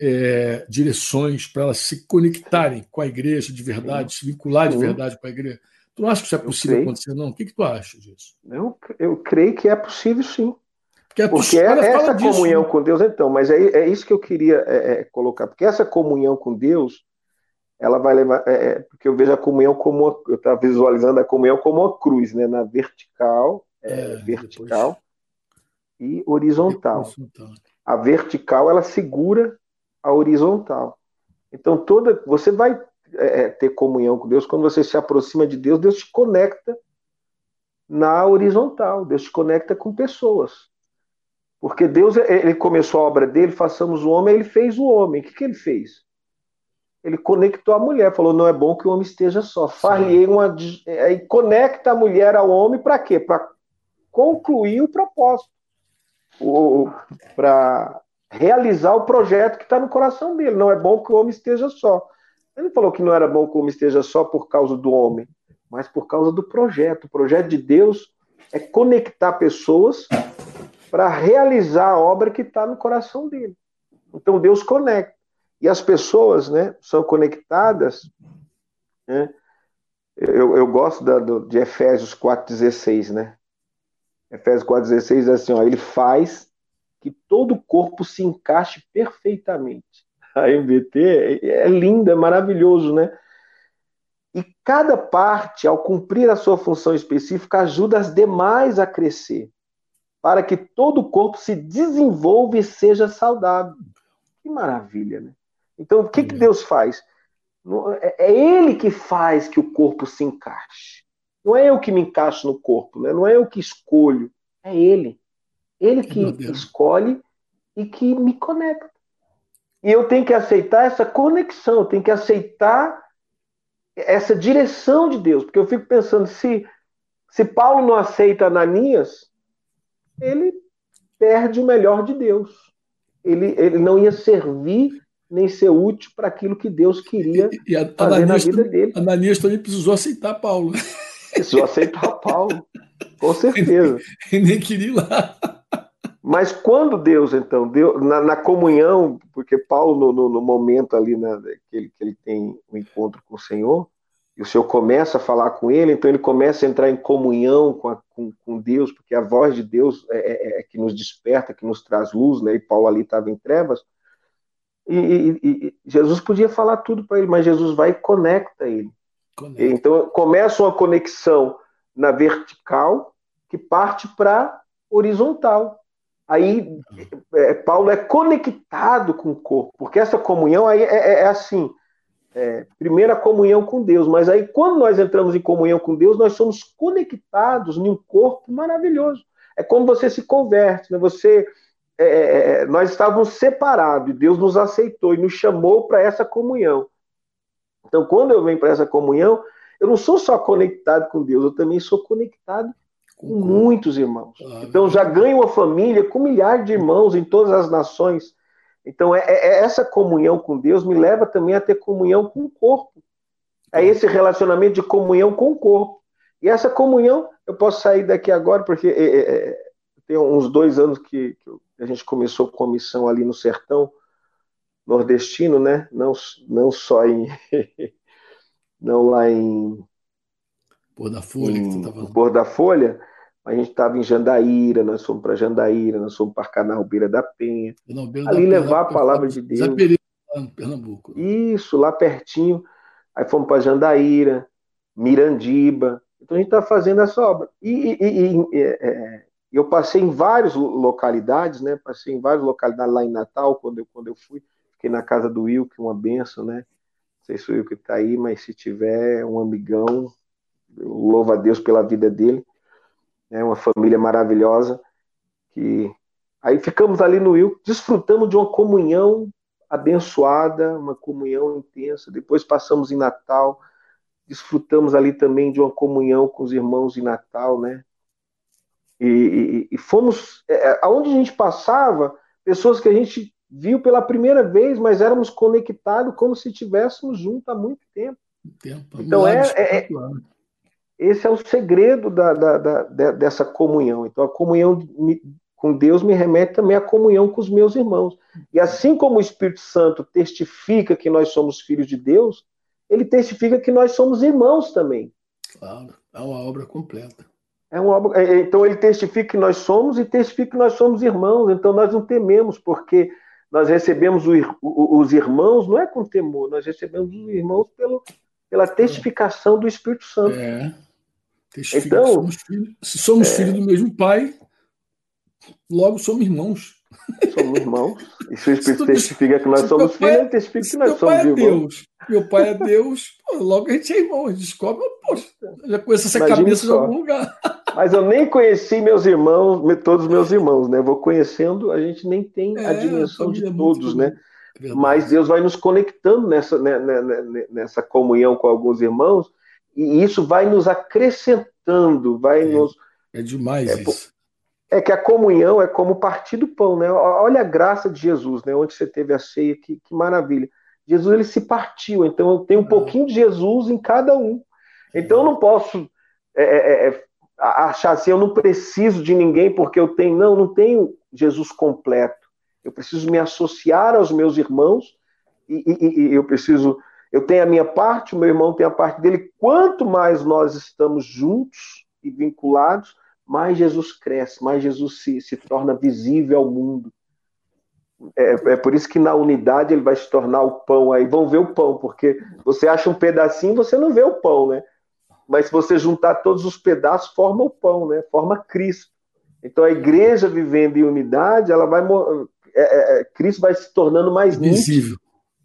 é, direções para elas se conectarem com a igreja de verdade, se vincular de verdade com a igreja. Tu não acha que isso é possível acontecer, não? O que, que tu acha disso? Eu, eu creio que é possível, sim. Porque, porque é essa disso, comunhão né? com Deus, então, mas é, é isso que eu queria é, é, colocar, porque essa comunhão com Deus, ela vai levar, é, é porque eu vejo a comunhão como, uma, eu estava visualizando a comunhão como uma cruz, né, na vertical, vertical depois... e horizontal. Depois, a vertical, ela segura a horizontal. Então, toda você vai é, é, ter comunhão com Deus quando você se aproxima de Deus, Deus te conecta na horizontal, Deus te conecta com pessoas. Porque Deus, é, ele começou a obra dele, façamos o homem, ele fez o homem. O que, que ele fez? Ele conectou a mulher, falou: não é bom que o homem esteja só. Farlei uma. Aí conecta a mulher ao homem para quê? Para concluir o propósito. Para realizar o projeto que está no coração dele. Não é bom que o homem esteja só. Ele falou que não era bom que o homem esteja só por causa do homem, mas por causa do projeto. O projeto de Deus é conectar pessoas para realizar a obra que está no coração dele. Então Deus conecta. E as pessoas né, são conectadas. Né? Eu, eu gosto da, do, de Efésios 4,16, né? Efésios 4,16 é assim: ó, ele faz que todo o corpo se encaixe perfeitamente. A MBT é, é linda, é maravilhoso, né? E cada parte, ao cumprir a sua função específica, ajuda as demais a crescer, para que todo o corpo se desenvolva e seja saudável. Que maravilha, né? Então, o que, que Deus faz? É, é Ele que faz que o corpo se encaixe. Não é eu que me encaixo no corpo, né? não é eu que escolho, é Ele. Ele que escolhe e que me conecta. E eu tenho que aceitar essa conexão, eu tenho que aceitar essa direção de Deus, porque eu fico pensando se se Paulo não aceita Ananias, ele perde o melhor de Deus. Ele, ele não ia servir nem ser útil para aquilo que Deus queria e, e a, fazer Ananias, na vida dele. Ananias também precisou aceitar Paulo. Precisou aceitar Paulo, com (laughs) certeza. Ele nem queria ir lá. Mas quando Deus, então, deu, na, na comunhão, porque Paulo, no, no, no momento ali né, que, ele, que ele tem o um encontro com o Senhor, e o Senhor começa a falar com ele, então ele começa a entrar em comunhão com, a, com, com Deus, porque a voz de Deus é, é, é, que nos desperta, que nos traz luz, né? e Paulo ali estava em trevas. E, e, e, Jesus podia falar tudo para ele, mas Jesus vai e conecta ele. Conecta. Então começa uma conexão na vertical que parte para horizontal. Aí é, Paulo é conectado com o corpo, porque essa comunhão aí é, é, é assim, é, primeira comunhão com Deus, mas aí quando nós entramos em comunhão com Deus, nós somos conectados em um corpo maravilhoso. É como você se converte, né? Você, é, é nós estávamos separados e Deus nos aceitou e nos chamou para essa comunhão. Então, quando eu venho para essa comunhão, eu não sou só conectado com Deus, eu também sou conectado com muitos irmãos. Então já ganho uma família com milhares de irmãos em todas as nações. Então é, é, é, essa comunhão com Deus me leva também a ter comunhão com o corpo. É esse relacionamento de comunhão com o corpo. E essa comunhão, eu posso sair daqui agora, porque é, é, é tem uns dois anos que, que, a gente começou com a missão ali no sertão nordestino, né? Não, não só em. (laughs) não lá em. Pôr da Folha, em, que você Pôr da Folha, a gente estava em Jandaíra, nós fomos para Jandaíra, nós fomos para Canalbeira da Penha. Ali da levar a palavra de Deus. Pernambuco. Isso, lá pertinho. Aí fomos para Jandaíra, Mirandiba. Então a gente está fazendo essa obra. E, e, e é, é, eu passei em várias localidades, né? Passei em várias localidades lá em Natal, quando eu, quando eu fui. Fiquei na casa do Will, que é uma benção, né? Não sei se o Will que está aí, mas se tiver um amigão, eu louvo a Deus pela vida dele né, uma família maravilhosa. Que aí ficamos ali no Will, desfrutamos de uma comunhão abençoada, uma comunhão intensa. Depois passamos em Natal, desfrutamos ali também de uma comunhão com os irmãos em Natal, né? E, e, e fomos é, é, aonde a gente passava, pessoas que a gente viu pela primeira vez, mas éramos conectados como se estivéssemos juntos há muito tempo. tempo então é, é, esse é o segredo da, da, da, dessa comunhão. Então, a comunhão com Deus me remete também à comunhão com os meus irmãos. E assim como o Espírito Santo testifica que nós somos filhos de Deus, ele testifica que nós somos irmãos também. Claro, é uma obra completa. É uma obra, é, então ele testifica que nós somos e testifica que nós somos irmãos. Então nós não tememos, porque nós recebemos o, os irmãos não é com temor, nós recebemos os irmãos pelo, pela testificação do Espírito Santo. É. Então, somos filhos, se somos é... filhos do mesmo pai, logo somos irmãos. Somos irmãos. E (laughs) se o Espírito testifica que nós somos filhos, ele testifica que nós somos é irmãos. Deus, meu pai é Deus, pô, logo a gente é irmão. A gente descobre, poxa, já conheço essa Imagine cabeça só. de algum lugar. Mas eu nem conheci meus irmãos, todos meus irmãos, né? Vou conhecendo, a gente nem tem é, a dimensão a de é todos, né? É Mas Deus vai nos conectando nessa, né, né, né, nessa comunhão com alguns irmãos e isso vai nos acrescentando, vai é, nos. É demais é, isso. É que a comunhão é como partir do pão, né? Olha a graça de Jesus, né? Onde você teve a ceia, que, que maravilha. Jesus ele se partiu, então eu tenho um ah. pouquinho de Jesus em cada um. Então eu não posso é, é, é achar assim, eu não preciso de ninguém porque eu tenho. Não, não tenho Jesus completo. Eu preciso me associar aos meus irmãos e, e, e eu preciso eu tenho a minha parte, o meu irmão tem a parte dele. Quanto mais nós estamos juntos e vinculados, mais Jesus cresce, mais Jesus se, se torna visível ao mundo. É, é, por isso que na unidade ele vai se tornar o pão. Aí vão ver o pão, porque você acha um pedacinho, você não vê o pão, né? Mas se você juntar todos os pedaços, forma o pão, né? Forma Cristo. Então a igreja vivendo em unidade, ela vai é, é, é, Cristo vai se tornando mais visível.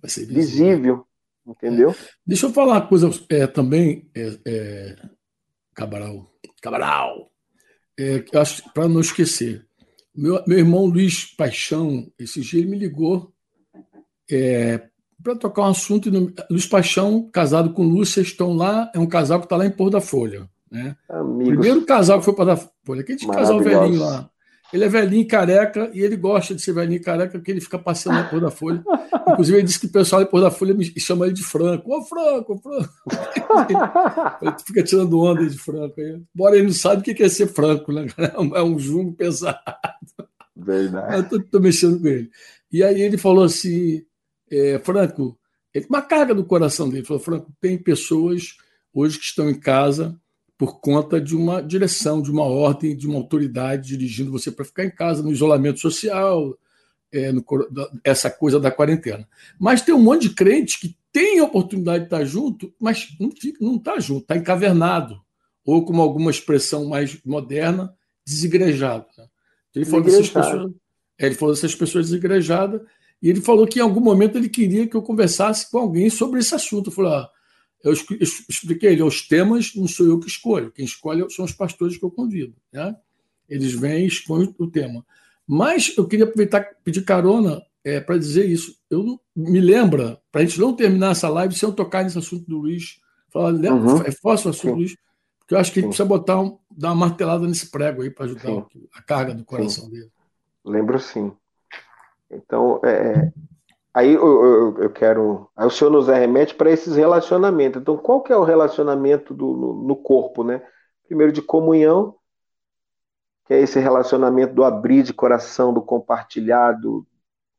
Vai ser visível. visível. Entendeu? Deixa eu falar uma coisa é, também, é, é, Cabral. Cabral! É, acho para não esquecer. Meu, meu irmão Luiz Paixão, esse dia ele me ligou é, para tocar um assunto. Luiz Paixão, casado com Lúcia, estão lá. É um casal que está lá em Pôr da Folha. Né? Primeiro casal que foi para da Folha. Aquele casal velhinho lá. Ele é velhinho careca e ele gosta de ser velhinho careca porque ele fica passeando na Pôr da Folha. Inclusive, ele disse que o pessoal da Pôr da Folha me chama ele de Franco. Ô, Franco, ô, Franco. (laughs) ele fica tirando onda de Franco. Embora ele não sabe o que é ser Franco, né? É um jungo pesado. Verdade. Eu tô, mexendo com ele. E aí ele falou assim: é, Franco, ele, uma carga do coração dele. Ele falou: Franco, tem pessoas hoje que estão em casa por conta de uma direção, de uma ordem, de uma autoridade dirigindo você para ficar em casa, no isolamento social, é, no, essa coisa da quarentena. Mas tem um monte de crente que tem a oportunidade de estar junto, mas não está junto, está encavernado, ou com alguma expressão mais moderna, desigrejado. Né? Ele falou, dessas pessoas, é, ele falou dessas pessoas desigrejadas, e ele falou que em algum momento ele queria que eu conversasse com alguém sobre esse assunto. Eu falei, ah, eu expliquei ele, os temas não sou eu que escolho, quem escolhe são os pastores que eu convido. Né? Eles vêm e expõem o tema. Mas eu queria aproveitar pedir carona é, para dizer isso. Eu me lembra, para a gente não terminar essa live sem eu tocar nesse assunto do Luiz, falar, uhum. é fácil o assunto do Luiz, porque eu acho que ele precisa botar um, dar uma martelada nesse prego aí para ajudar sim. a carga do coração dele. Lembro sim. Então, é, é Aí eu, eu, eu, quero. Aí o senhor nos remete para esses relacionamentos. Então, qual que é o relacionamento do, no, no, corpo, né? Primeiro de comunhão, que é esse relacionamento do abrir de coração, do compartilhado,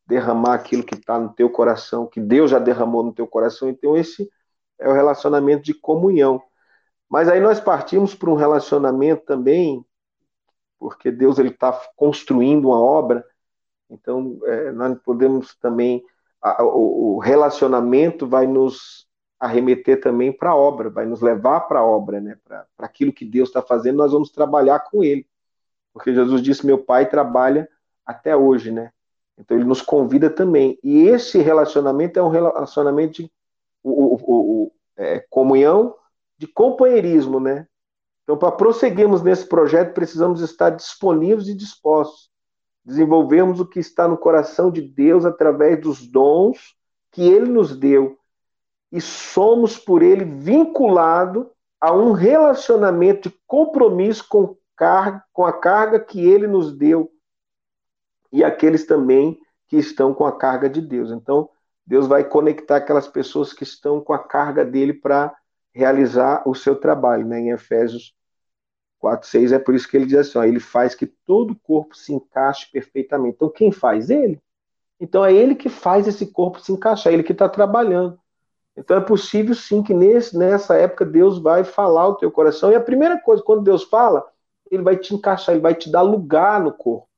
derramar aquilo que está no teu coração, que Deus já derramou no teu coração. Então, esse é o relacionamento de comunhão. Mas aí nós partimos para um relacionamento também, porque Deus ele está construindo uma obra. Então, é, nós podemos também a, o, relacionamento vai nos arremeter também para a obra, vai nos levar para a obra, né? para aquilo que Deus está fazendo, nós vamos trabalhar com Ele. Porque Jesus disse: Meu Pai trabalha até hoje, né? Então ele nos convida também. E esse relacionamento é um relacionamento de o, o, o, é, comunhão, de companheirismo, né? Então, para prosseguirmos nesse projeto, precisamos estar disponíveis e dispostos desenvolvemos o que está no coração de Deus através dos dons que Ele nos deu e somos por Ele vinculados a um relacionamento de compromisso com, carga, com a carga que Ele nos deu e aqueles também que estão com a carga de Deus. Então, Deus vai conectar aquelas pessoas que estão com a carga dele para realizar o seu trabalho, né? Em Efésios 4, 6 é por isso que ele diz assim: ó, ele faz que todo o corpo se encaixe perfeitamente. Então, quem faz? Ele. Então, é ele que faz esse corpo se encaixar, é ele que está trabalhando. Então, é possível sim que nesse, nessa época Deus vai falar o teu coração. E a primeira coisa, quando Deus fala, ele vai te encaixar, ele vai te dar lugar no corpo.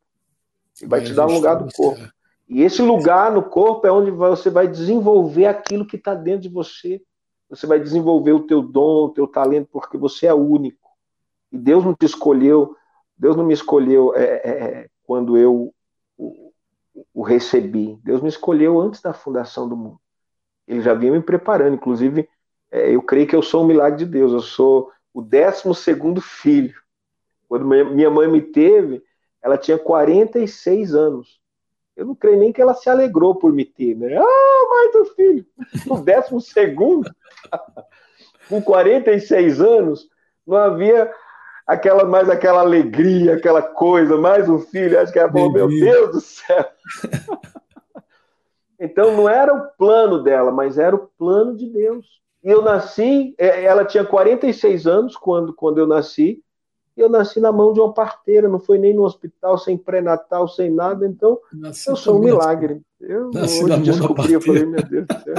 Ele vai é, te dar um lugar no corpo. E esse lugar no corpo é onde você vai desenvolver aquilo que está dentro de você. Você vai desenvolver o teu dom, o teu talento, porque você é único. E Deus não te escolheu, Deus não me escolheu é, é, é, quando eu o, o, recebi. Deus me escolheu antes da fundação do mundo. Ele já vinha me preparando. Inclusive, é, eu creio que eu sou um milagre de Deus. Eu sou o décimo segundo filho. Quando minha mãe me teve, ela tinha 46 anos. Eu não creio nem que ela se alegrou por me ter, né? Ah, mais um filho! O décimo segundo, (laughs) com 46 anos, não havia aquela mais aquela alegria, aquela coisa, mais um filho, acho que ela falou, meu Deus do céu. (laughs) então não era o plano dela, mas era o plano de Deus. E eu nasci, é, ela tinha 46 anos quando, quando eu nasci, e eu nasci na mão de uma parteira, não foi nem no hospital, sem pré-natal, sem nada, então nasci eu sou um milagre. Eu nasci hoje descobri, eu falei, meu Deus do céu.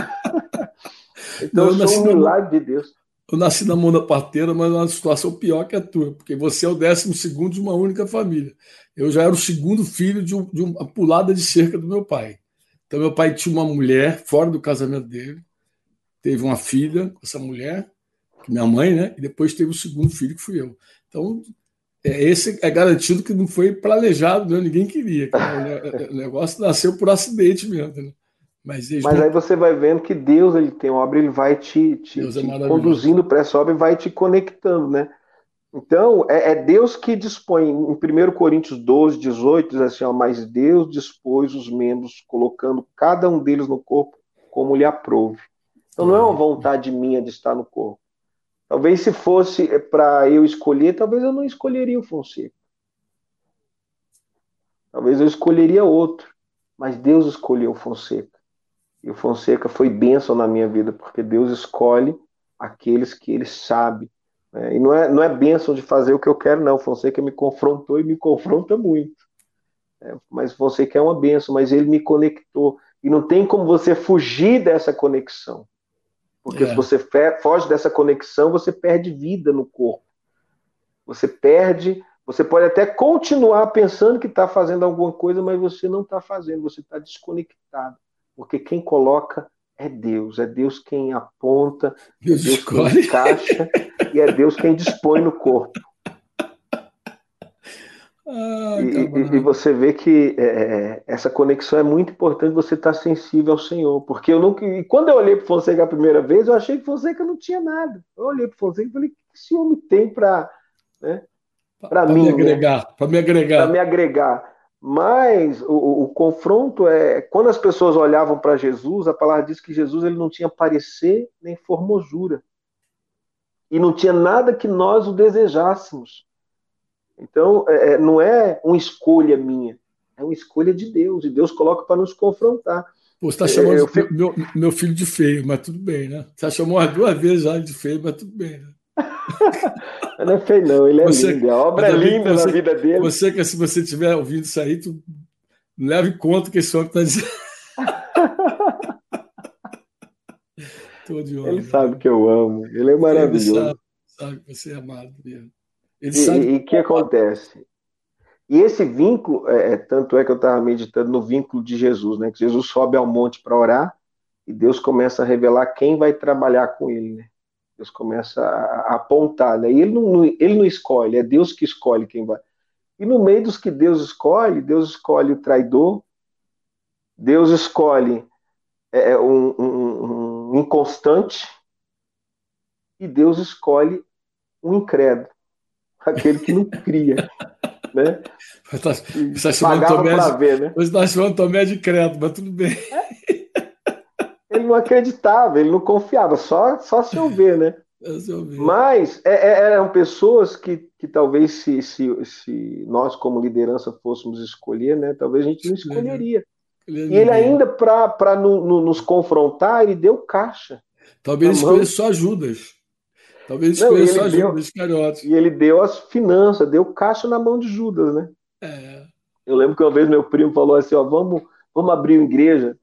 (laughs) então não, eu, eu sou um milagre de Deus. Eu nasci na mão da parteira, mas numa situação pior que a tua, porque você é o décimo segundo de uma única família. Eu já era o segundo filho de, um, de uma pulada de cerca do meu pai. Então, meu pai tinha uma mulher fora do casamento dele, teve uma filha com essa mulher, minha mãe, né? E depois teve o segundo filho, que fui eu. Então, é, esse é garantido que não foi planejado, né? ninguém queria. O negócio nasceu por acidente mesmo. Né? Mas, Mas aí você vai vendo que Deus ele tem obra, ele vai te, te, é te conduzindo para essa obra e vai te conectando, né? Então, é, é, Deus que dispõe. Em 1 Coríntios 12, 18, diz assim: ó, Mas Deus dispôs os membros, colocando cada um deles no corpo como lhe aprove. Então, não é uma vontade minha de estar no corpo. Talvez se fosse para eu escolher, talvez eu não escolheria o Fonseca. Talvez eu escolheria outro. Mas Deus escolheu o Fonseca. E o Fonseca foi bênção na minha vida, porque Deus escolhe aqueles que ele sabe é, e não é, não é bênção de fazer o que eu quero, não. Fonseca me confrontou e me confronta muito. É, mas Fonseca é uma bênção, mas ele me conectou. E não tem como você fugir dessa conexão. Porque é. se você foge dessa conexão, você perde vida no corpo. Você perde. Você pode até continuar pensando que está fazendo alguma coisa, mas você não está fazendo, você está desconectado. Porque quem coloca é Deus, é Deus quem aponta, Deus, é Deus quem encaixa e é Deus quem dispõe no corpo. Ah, e, e, você vê que é, é, essa conexão é muito importante, você estar tá sensível ao Senhor. Porque eu nunca. E quando eu olhei para Fonseca a primeira vez, eu achei que Fonseca não tinha nada. Eu olhei para Fonseca e falei: o que esse homem tem para né, mim? Me agregar, né? Para me agregar. Para me agregar. Mas o, o, confronto é quando as pessoas olhavam para Jesus, a palavra diz que Jesus ele não tinha parecer nem formosura e não tinha nada que nós o desejássemos. Então é, é não é uma escolha minha, é uma escolha de Deus e Deus coloca para nos confrontar. Você está chamando é, fico... meu, meu, filho de feio, mas tudo bem, né? Você chamou as duas vezes já de feio, mas tudo bem, né? Não é feio, não. Ele é você, lindo. A obra é linda você, na vida dele. Você, que se você estiver ouvindo isso aí, tu leve em conta o que esse homem está dizendo. (laughs) ele sabe que eu amo. Ele é maravilhoso. Ele sabe, sabe que você é amado mesmo. Ele e o que, que acontece? E esse vínculo, é, é tanto é que eu estava meditando no vínculo de Jesus, né? Que Jesus sobe ao monte para orar e Deus começa a revelar quem vai trabalhar com ele, né? Deus começa a, apontar, né? E ele não, ele não escolhe, é Deus que escolhe quem vai. E no meio dos que Deus escolhe, Deus escolhe o traidor, Deus escolhe é, é um, um, um inconstante, e Deus escolhe um incrédulo, (laughs) aquele que não cria. (laughs) né? Você está chamando, Tomé de, ver, né? tá chamando Tomé de credo, mas tudo bem. É não acreditava, ele não confiava, só, só se ouvir, né? (laughs) Mas é, é, eram pessoas que, que talvez se, se, se nós, como liderança, fôssemos escolher, né? Talvez a gente não escolheria. E ele ainda, para no, no, nos confrontar, ele deu caixa. Talvez ele escolhesse só Judas. Talvez escolhesse só deu, Judas Iscariotes. E ele deu as finanças, deu caixa na mão de Judas, né? É. Eu lembro que uma vez meu primo falou assim, ó, vamos, vamos abrir uma igreja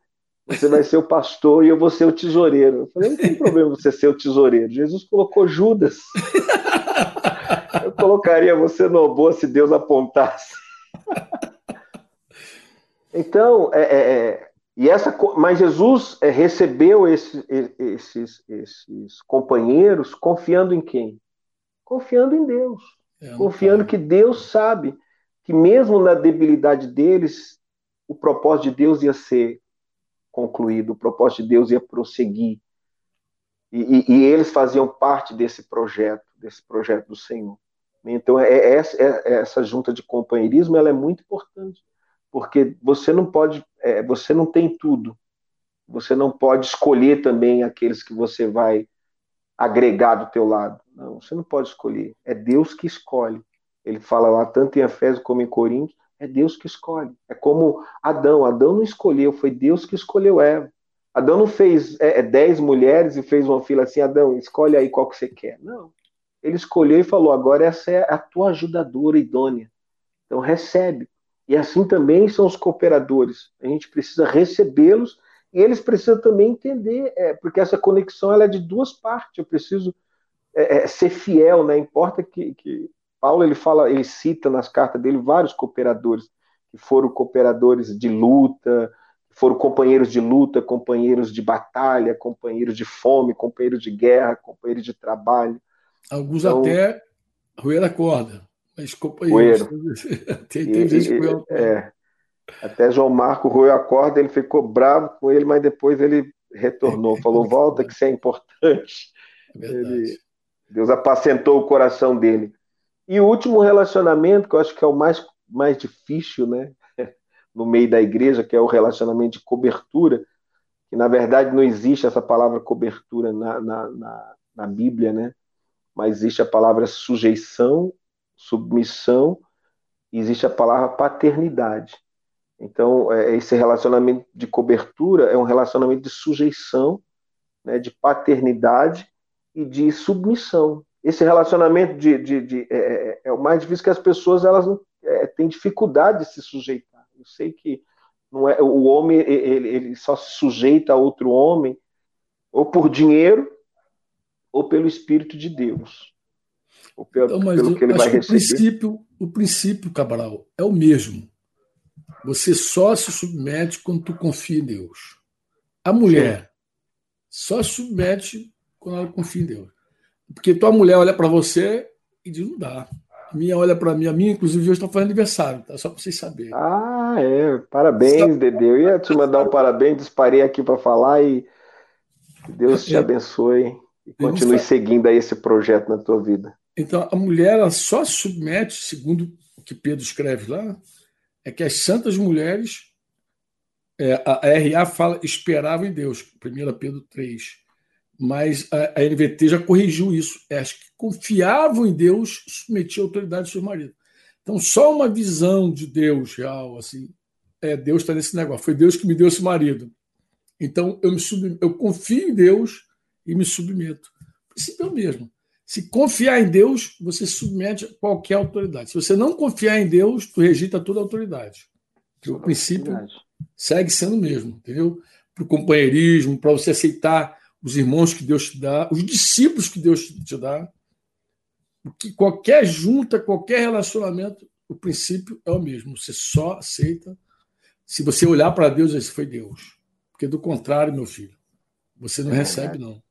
você vai ser o pastor e eu vou ser o tesoureiro. Eu falei, não tem problema você ser o tesoureiro. Jesus colocou Judas. (laughs) Eu colocaria você no oboe se Deus apontasse. Então, é, é, é, e essa, mas Jesus é, recebeu esse, esses, esses companheiros confiando em quem? Confiando em Deus. É, confiando que Deus sabe que mesmo na debilidade deles, o propósito de Deus ia ser concluído, o propósito de Deus ia prosseguir. E, e, e eles faziam parte desse projeto, desse projeto do Senhor. Então, é, é, essa, é, essa junta de companheirismo ela é muito importante, porque você não pode, é, você não tem tudo. Você não pode escolher também aqueles que você vai agregar do teu lado. Não, você não pode escolher. É Deus que escolhe. Ele fala lá tanto em Efésios como em Coríntios é Deus que escolhe. É como Adão. Adão não escolheu, foi Deus que escolheu Eva. Adão não fez é, é, dez mulheres e fez uma fila assim, Adão, escolhe aí qual que você quer. Não. Ele escolheu e falou: agora essa é a tua ajudadora idônea. Então recebe. E assim também são os cooperadores. A gente precisa recebê-los e eles precisam também entender, é, porque essa conexão ela é de duas partes. Eu preciso é, é ser fiel, né? Importa que, que Paulo ele fala, ele cita nas cartas dele vários cooperadores que foram cooperadores de luta, foram companheiros de luta, companheiros de batalha, companheiros de fome, companheiros de guerra, companheiros de trabalho. Alguns então, até roer a corda, mas companheiros. tem, (laughs) tem e, gente que é, Até João Marco roeu a corda, ele ficou bravo com ele, mas depois ele retornou, (laughs) falou: volta que isso é importante. É ele, Deus apacentou o coração dele. E o último relacionamento, que eu acho que é o mais, mais difícil, né? (laughs) No meio da igreja, que é o relacionamento de cobertura, que na verdade não existe essa palavra cobertura na, na, na, na Bíblia, né? Mas existe a palavra sujeição, submissão, e existe a palavra paternidade. Então, é, esse relacionamento de cobertura é um relacionamento de sujeição, né, de paternidade e de submissão. Esse relacionamento de, de, de é, é, é, o mais difícil que as pessoas elas não, é, têm dificuldade de se sujeitar. Eu sei que não é o homem ele, ele só se sujeita a outro homem ou por dinheiro ou pelo Espírito de Deus. Ou pelo, então, pelo que ele vai receber. O princípio, o princípio, Cabral, é o mesmo. Você só se submete quando tu confia em Deus. A mulher Sim. só se submete quando ela confia em Deus. Porque tua mulher olha para você e diz: não dá. A minha olha para mim, a minha, inclusive, hoje está fazendo aniversário, tá? Só para vocês saberem. Ah, é. Parabéns, Dede. Eu ia te mandar um parabéns, disparei aqui para falar e Deus te é. abençoe e continue seguindo aí esse projeto na tua vida. Então, a mulher ela só se submete, segundo o que Pedro escreve lá, é que as santas mulheres, é, a, RA fala, esperavam em Deus, 1 Pedro 3. Mas a, a NVT já corrigiu isso. É, as que confiavam em Deus submetiam a autoridade do seu marido. Então, só uma visão de Deus real, assim, é, Deus está nesse negócio. Foi Deus que me deu esse marido. Então, eu, me sub, eu confio em Deus e me submeto. O princípio é o mesmo. Se confiar em Deus, você submete a qualquer autoridade. Se você não confiar em Deus, tu rejeita toda a autoridade. o princípio segue sendo o mesmo, entendeu? Para o companheirismo, para você aceitar os irmãos que Deus te dá, os discípulos que Deus te dá. Que qualquer junta, qualquer relacionamento, o princípio é o mesmo. Você só aceita se você olhar para Deus, esse foi Deus. Porque do contrário, meu filho, você não é recebe, não.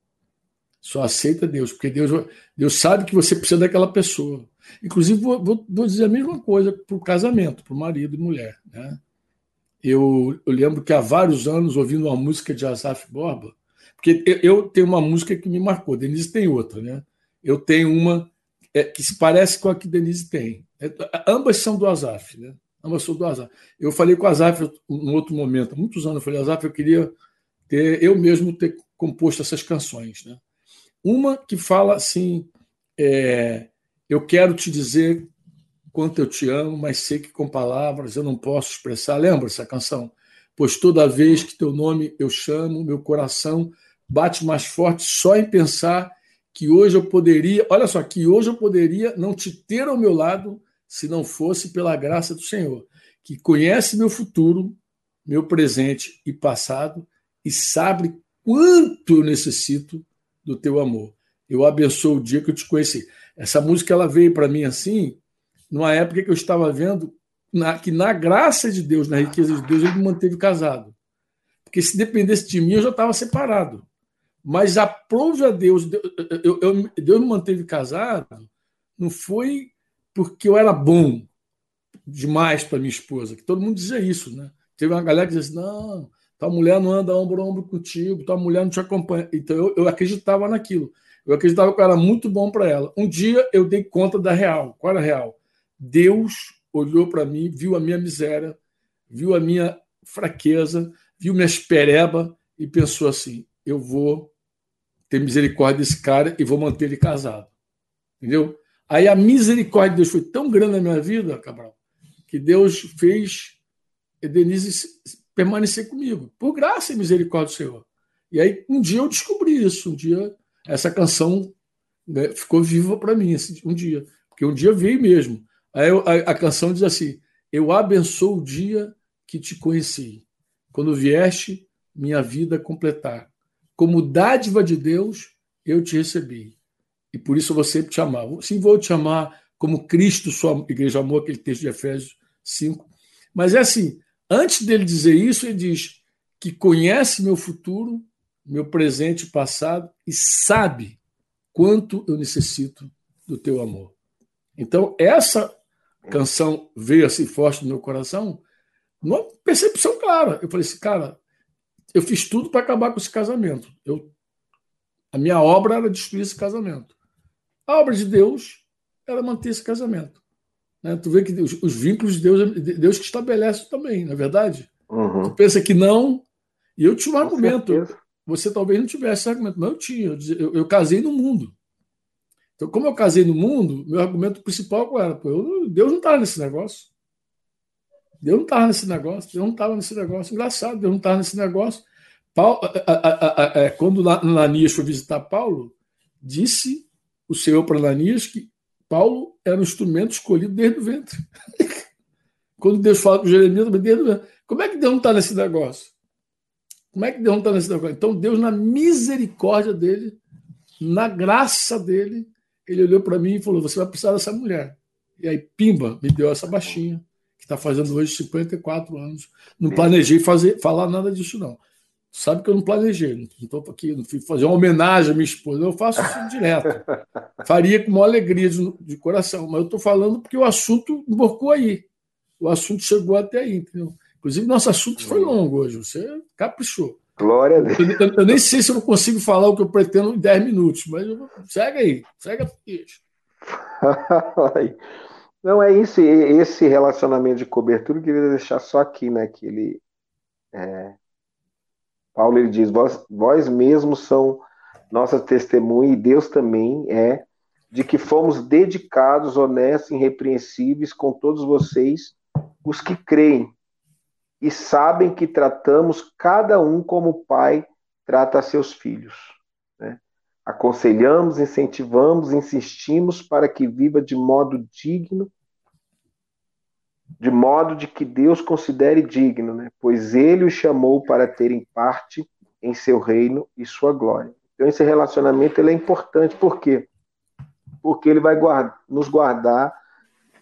Só aceita Deus, porque Deus, Deus sabe que você precisa daquela pessoa. Inclusive, vou, vou, vou dizer a mesma coisa para o casamento, para o marido e mulher. Né? Eu, eu, lembro que há vários anos, ouvindo uma música de Asaf Borba, porque eu, tenho uma música que me marcou, Denise tem outra, né? Eu tenho uma é, que se parece com a que Denise tem. É, ambas são do Asaf, né? Ambas são do Asaf. Eu falei com o Asaf em outro momento, há muitos anos, eu falei, Asaf, eu queria ter, eu mesmo ter composto essas canções, né? Uma que fala assim: é, Eu quero te dizer quanto eu te amo, mas sei que com palavras eu não posso expressar. Lembra essa canção? Pois toda vez que teu nome eu chamo, meu coração bate mais forte só em pensar que hoje eu poderia, olha só, que hoje eu poderia não te ter ao meu lado se não fosse pela graça do Senhor, que conhece meu futuro, meu presente e passado e sabe quanto eu necessito do teu amor. Eu abençoo o dia que eu te conheci. Essa música ela veio para mim assim, numa época que eu estava vendo na, que na graça de Deus, na riqueza de Deus, ele me manteve casado. Porque se dependesse de mim, eu já estava separado. Mas aprove a Deus, eu, eu, Deus me manteve casado, não foi porque eu era bom demais para minha esposa, que todo mundo dizia isso, né? Teve uma galera que dizia assim, não, tua mulher não anda ombro a ombro contigo, tua mulher não te acompanha. Então eu, eu acreditava naquilo. Eu acreditava que eu era muito bom para ela. Um dia eu dei conta da real. Qual era a real? Deus olhou para mim, viu a minha miséria, viu a minha fraqueza, viu minha espereba e pensou assim: eu vou ter misericórdia desse cara e vou manter ele casado. Entendeu? Aí a misericórdia de Deus foi tão grande na minha vida, Cabral, que Deus fez Denise permanecer comigo, por graça e misericórdia do Senhor. E aí, um dia eu descobri isso, um dia essa canção né, ficou viva para mim, um dia, porque um dia veio mesmo. Aí eu, a, a, canção diz assim: Eu abençoo o dia que te conheci, quando vieste minha vida completar. Como dádiva de Deus, eu te recebi. E por isso eu vou sempre te amar. Sim, vou te amar como Cristo, sua igreja amou, aquele texto de Efésios 5. Mas é assim: Antes dele dizer isso, ele diz que conhece meu futuro, meu presente e passado e sabe quanto eu necessito do teu amor. Então, essa canção veio assim forte no meu coração, numa percepção clara. Eu falei assim, cara, eu fiz tudo para acabar com esse casamento. Eu, a minha obra era destruir esse casamento. A obra de Deus era manter esse casamento. Né? Tu vê que os, os, vínculos de Deus, Deus que estabelece também, não é verdade? Uhum. Tu pensa que não, e eu tinha um argumento. Certeza. Você talvez não tivesse esse argumento, mas eu tinha. Eu, eu, casei no mundo. Então, como eu casei no mundo, meu argumento principal era? Pô, eu, Deus não estava nesse negócio. Deus não estava nesse negócio. Deus não estava nesse negócio. Engraçado, Deus não estava nesse negócio. Paulo, a, a, a, quando Ananias foi visitar Paulo, disse o Senhor para Ananias que Paulo era um instrumento escolhido desde o ventre. (laughs) quando Deus fala com Jeremias, desde o ventre. Como é que Deus não está nesse negócio? Como é que Deus não está nesse negócio? Então, Deus, na misericórdia dele, na graça dele, ele olhou para mim e falou: Você vai precisar dessa mulher. E aí, pimba, me deu essa baixinha, que está fazendo hoje 54 anos. Não planejei fazer, falar nada disso, não sabe que eu não planejei, não estou aqui, não fui fazer uma homenagem à minha esposa, eu faço isso direto. (laughs) Faria com maior alegria de, de coração, mas eu estou falando porque o assunto emborcou aí. O assunto chegou até aí, entendeu? Inclusive, nosso assunto foi longo hoje, você caprichou. Glória a Deus. Eu, eu, eu, nem sei se eu consigo falar o que eu pretendo em 10 minutos, mas eu, segue aí, segue a (laughs) Não é isso, esse relacionamento de cobertura eu queria deixar só aqui, né? Que ele é, Paulo ele diz: vós, vós mesmos são nossa testemunha e Deus também é de que fomos dedicados, honestos, irrepreensíveis com todos vocês, os que creem e sabem que tratamos cada um como o pai trata seus filhos. Aconselhamos, incentivamos, insistimos para que viva de modo digno de modo de que Deus considere digno, né? pois ele o chamou para terem parte em seu reino e sua glória. Então esse relacionamento ele é importante, por quê? Porque ele vai guardar, nos guardar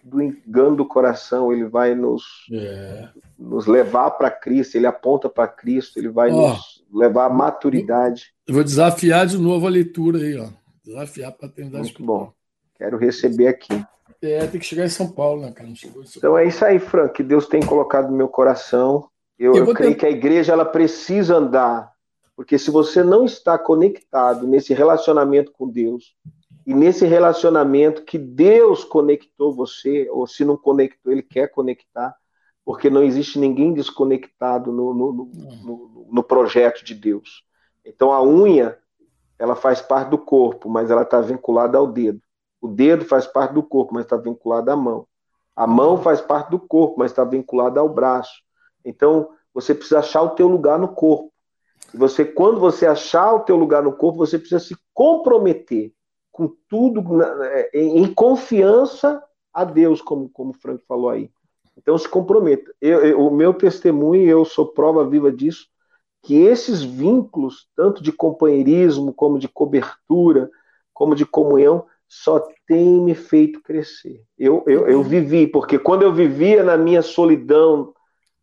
do engano do coração, ele vai nos, é. nos levar para Cristo, ele aponta para Cristo, ele vai ó, nos levar à maturidade. Eu vou desafiar de novo a leitura aí, ó. Desafiar para tentar Muito bom. Quero receber aqui. É, tem que chegar em São Paulo, né, cara? então é isso aí, Frank, que Deus tem colocado no meu coração. Eu, eu, eu creio ter... que a igreja ela precisa andar, porque se você não está conectado nesse relacionamento com Deus, e nesse relacionamento que Deus conectou você, ou se não conectou, Ele quer conectar, porque não existe ninguém desconectado no, no, no, no projeto de Deus. Então a unha, ela faz parte do corpo, mas ela está vinculada ao dedo. O dedo faz parte do corpo, mas está vinculado à mão. A mão faz parte do corpo, mas está vinculada ao braço. Então, você precisa achar o teu lugar no corpo. E você, quando você achar o teu lugar no corpo, você precisa se comprometer com tudo é, em confiança a Deus, como, como o Frank falou aí. Então se comprometa. Eu, eu, o meu testemunho, eu sou prova viva disso, que esses vínculos, tanto de companheirismo, como de cobertura, como de comunhão, só tem me feito crescer. Eu, eu, eu vivi, porque quando eu vivia na minha solidão,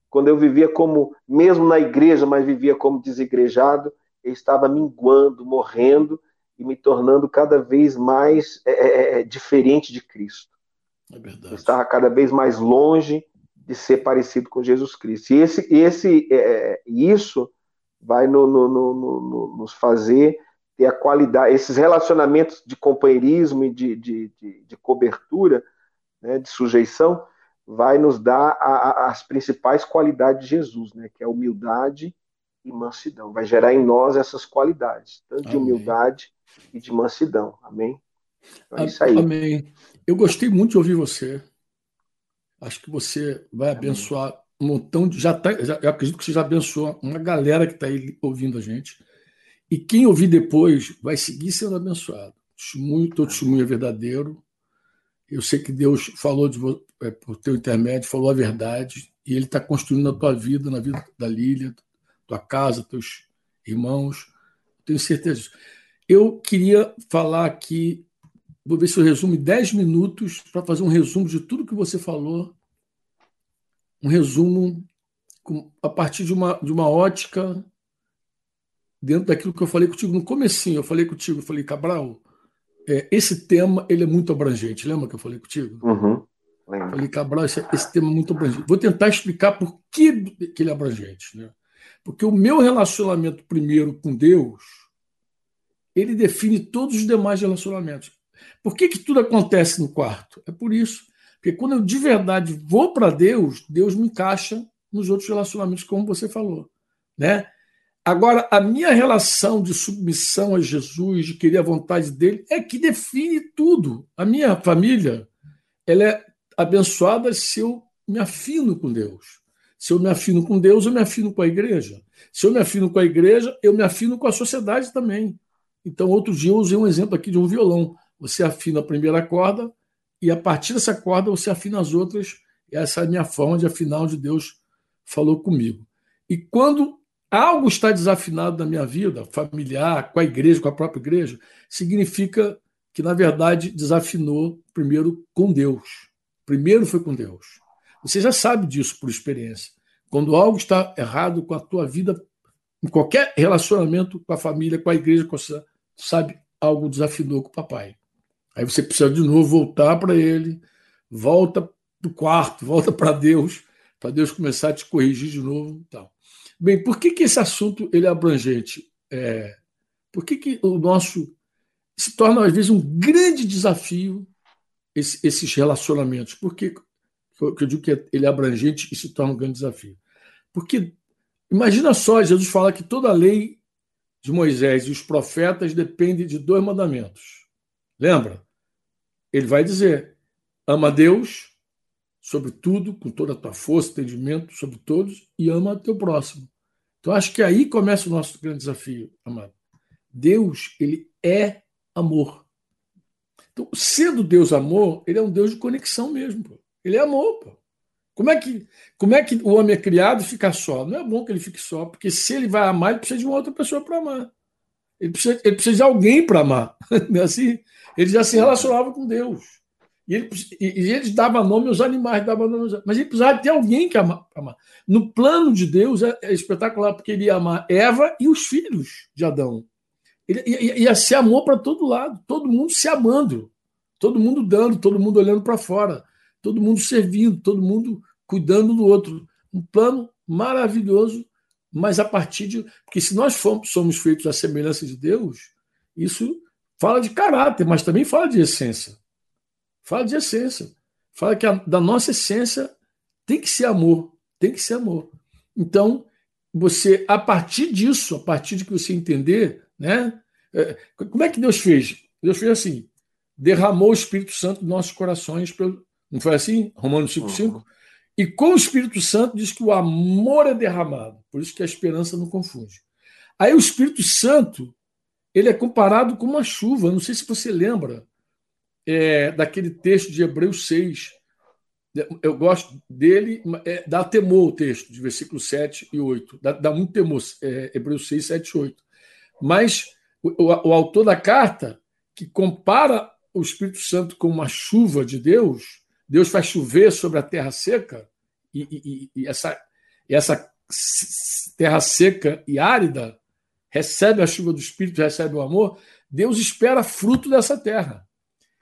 quando eu vivia como, mesmo na igreja, mas vivia como desigrejado, eu estava minguando, morrendo e me tornando cada vez mais é, é, é, diferente de Cristo. É verdade. Eu estava cada vez mais longe de ser parecido com Jesus Cristo. E esse, esse, é, é isso vai no, no, no, nos fazer ter a qualidade, esses relacionamentos de companheirismo e de, de, de, de cobertura, né, de sujeição, vai nos dar a, a, as principais qualidades de Jesus, né, que é humildade e mansidão. Vai gerar em nós essas qualidades, tanto Amém. de humildade e de mansidão. Amém? Então é isso aí. Amém. Eu gostei muito de ouvir você. Acho que você vai abençoar um montão de. Já tá, já, eu acredito que você já abençoou uma galera que está aí ouvindo a gente. E quem ouvir depois vai seguir sendo abençoado. Testemunho, teu testemunho é verdadeiro. Eu sei que Deus falou de, é, por teu intermédio, falou a verdade, e Ele está construindo a tua vida, na vida da Lília, tua casa, teus irmãos. Tenho certeza disso. Eu queria falar aqui, vou ver se eu resumo em 10 minutos para fazer um resumo de tudo que você falou. Um resumo a partir de uma, de uma ótica dentro daquilo que eu falei contigo no comecinho. Eu falei contigo, eu falei, Cabral, é, esse tema ele é muito abrangente. Lembra que eu falei contigo? Uhum. Falei, Cabral, esse, esse, tema é muito abrangente. Vou tentar explicar por que, que ele é abrangente. Né? Porque o meu relacionamento primeiro com Deus, ele define todos os demais relacionamentos. Por que, que tudo acontece no quarto? É por isso. Porque quando eu de verdade vou para Deus, Deus me encaixa nos outros relacionamentos, como você falou. Né? Agora, a minha relação de submissão a Jesus, de querer a vontade dele, é que define tudo. A minha família ela é abençoada se eu me afino com Deus. Se eu me afino com Deus, eu me afino com a igreja. Se eu me afino com a igreja, eu me afino com a sociedade também. Então, outro dia eu usei um exemplo aqui de um violão. Você afina a primeira corda e a partir dessa corda você afina as outras. Essa é a minha forma de afinar onde Deus falou comigo. E quando algo está desafinado na minha vida, familiar, com a igreja, com a própria igreja, significa que, na verdade, desafinou primeiro com Deus. Primeiro foi com Deus. Você já sabe disso por experiência. Quando algo está errado com a tua vida, em qualquer relacionamento com a família, com a igreja, com a sabe, algo desafinou com o papai. Aí você precisa de novo voltar para ele, volta para o quarto, volta para Deus, para Deus começar a te corrigir de novo. Tal. Bem, por que, que esse assunto ele é abrangente? É, por que, que o nosso se torna, às vezes, um grande desafio esse, esses relacionamentos? Por que eu digo que ele é abrangente e se torna um grande desafio? Porque imagina só, Jesus fala que toda lei de Moisés e os profetas depende de dois mandamentos. Lembra? Ele vai dizer: ama a Deus sobre tudo, com toda a tua força, entendimento sobre todos, e ama teu próximo. Então acho que aí começa o nosso grande desafio, amado. Deus, ele é amor. Então, sendo Deus amor, ele é um Deus de conexão mesmo. Pô. Ele é amor. Pô. Como é, que, como é que o homem é criado e fica só? Não é bom que ele fique só, porque se ele vai amar, ele precisa de uma outra pessoa para amar. Ele precisa, ele precisa de alguém para amar. (laughs) Não é assim? Ele já se relacionava com Deus. E, ele, e, e eles davam nome aos animais, davam nome aos, mas ele precisava ter alguém que amar, amar. No plano de Deus é, é, espetacular, porque ele ia amar Eva e os filhos de Adão. Ele ia, ia ser amor para todo lado, todo mundo se amando, todo mundo dando, todo mundo olhando para fora, todo mundo servindo, todo mundo cuidando do outro. Um plano maravilhoso, mas a partir de. Porque se nós fomos, somos feitos à semelhança de Deus, isso fala de caráter, mas também fala de essência. Fala de essência. Fala que a, da nossa essência tem que ser amor. Tem que ser amor. Então, você, a partir disso, a partir de que você entender, né? É, como é que Deus fez? Deus fez assim: derramou o Espírito Santo nos nossos corações. Não foi assim? Romanos 5,5? Uhum. E com o Espírito Santo diz que o amor é derramado. Por isso que a esperança não confunde. Aí o Espírito Santo ele é comparado com uma chuva. Não sei se você lembra é, daquele texto de Hebreus 6. Eu gosto dele, é, dá temor o texto, de versículo 7 e 8. Dá, dá muito temor, é, Hebreus 6, 7 e 8. Mas o, o, o autor da carta, que compara o Espírito Santo com uma chuva de Deus, Deus faz chover sobre a terra seca, e, e, e essa, essa terra seca e árida recebe a chuva do Espírito, recebe o amor, Deus espera fruto dessa terra.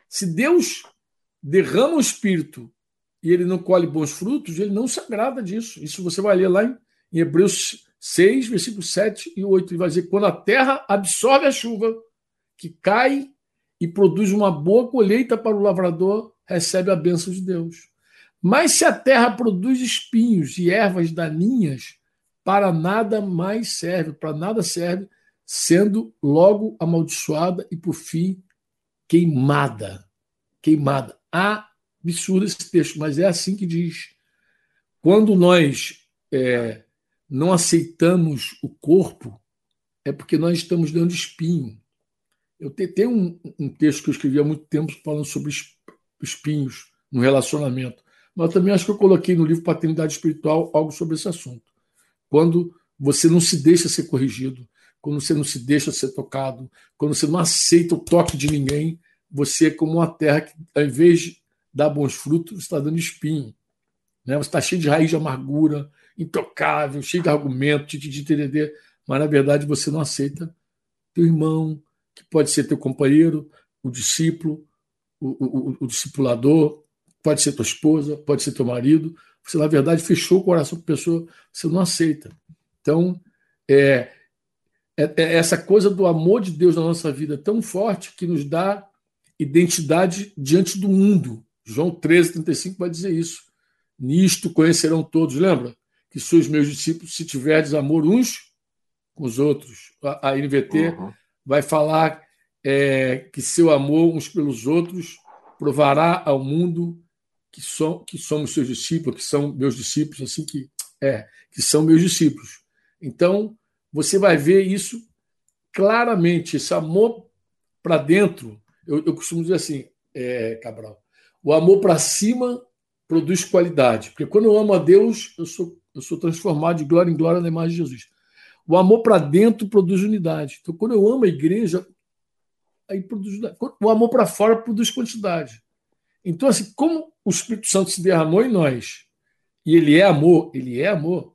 Se Deus derrama o Espírito e ele não colhe bons frutos, ele não se agrada disso. Isso você vai ler lá em, em Hebreus 6, versículos 7 e 8. Ele vai dizer: quando a terra absorve a chuva, que cai e produz uma boa colheita para o lavrador, recebe a bênção de Deus. Mas se a terra produz espinhos e ervas daninhas, para nada mais serve, para nada serve, sendo logo amaldiçoada e por fim queimada. Queimada. Absurdo esse texto, mas é assim que diz. Quando nós é, não aceitamos o corpo, é porque nós estamos dando espinho. Eu tenho um, um texto que eu escrevi há muito tempo falando sobre espinhos no relacionamento, mas também acho que eu coloquei no livro Paternidade Espiritual algo sobre esse assunto. Quando você não se deixa ser corrigido, quando você não se deixa ser tocado, quando você não aceita o toque de ninguém, você é como uma terra que, ao invés de dar bons frutos, está dando espinho. Né? Você está cheio de raiz de amargura, intocável, cheio de argumentos, de, de, de, mas na verdade você não aceita teu irmão, que pode ser teu companheiro, o discípulo, o, o, o discipulador, pode ser tua esposa, pode ser teu marido. Você, na verdade, fechou o coração para a pessoa, você não aceita. Então, é, é, é essa coisa do amor de Deus na nossa vida tão forte que nos dá identidade diante do mundo. João 13, 35 vai dizer isso. Nisto conhecerão todos, lembra? Que sois meus discípulos se tiverdes amor uns com os outros. A, NVT uhum. vai falar é, que seu amor uns pelos outros provará ao mundo que, so, que somos seus discípulos, que são meus discípulos, assim que é, que são meus discípulos. Então, você vai ver isso claramente, esse amor para dentro. Eu, eu, costumo dizer assim, é, Cabral, o amor para cima produz qualidade. Porque quando eu amo a Deus, eu sou, eu sou transformado de glória em glória na imagem de Jesus. O amor para dentro produz unidade. Então, quando eu amo a igreja, aí produz. O amor para fora produz quantidade. Então, assim, como o Espírito Santo se derramou em nós, e ele é amor, ele é amor,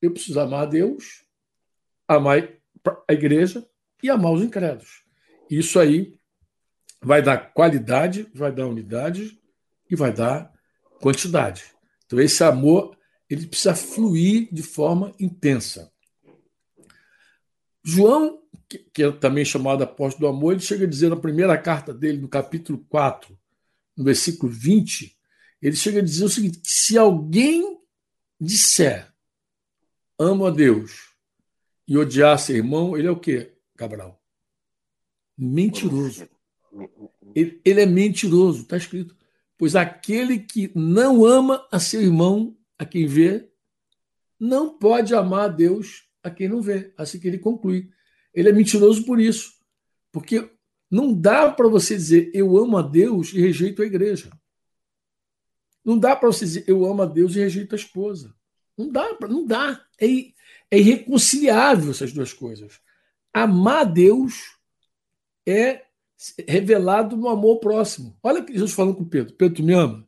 eu preciso amar a Deus, amar a igreja e amar os incrédulos. Isso aí vai dar qualidade, vai dar unidade e vai dar quantidade. Então, esse amor ele precisa fluir de forma intensa. João, que é também chamado apóstolo do amor, ele chega a dizer na primeira carta dele, no capítulo 4, no versículo 20, ele chega a dizer o seguinte: se alguém disser amo a Deus e odiar seu irmão, ele é o quê, Cabral? Mentiroso. Ele, ele é mentiroso, está escrito. Pois aquele que não ama a seu irmão, a quem vê, não pode amar a Deus a quem não vê. Assim que ele conclui. Ele é mentiroso por isso. Porque não dá para você dizer eu amo a Deus e rejeito a igreja. Não dá para você dizer eu amo a Deus e rejeito a esposa. Não dá, não dá. É, é irreconciliável essas duas coisas. Amar a Deus é revelado no amor próximo. Olha que Jesus falando com Pedro: Pedro, tu me ama?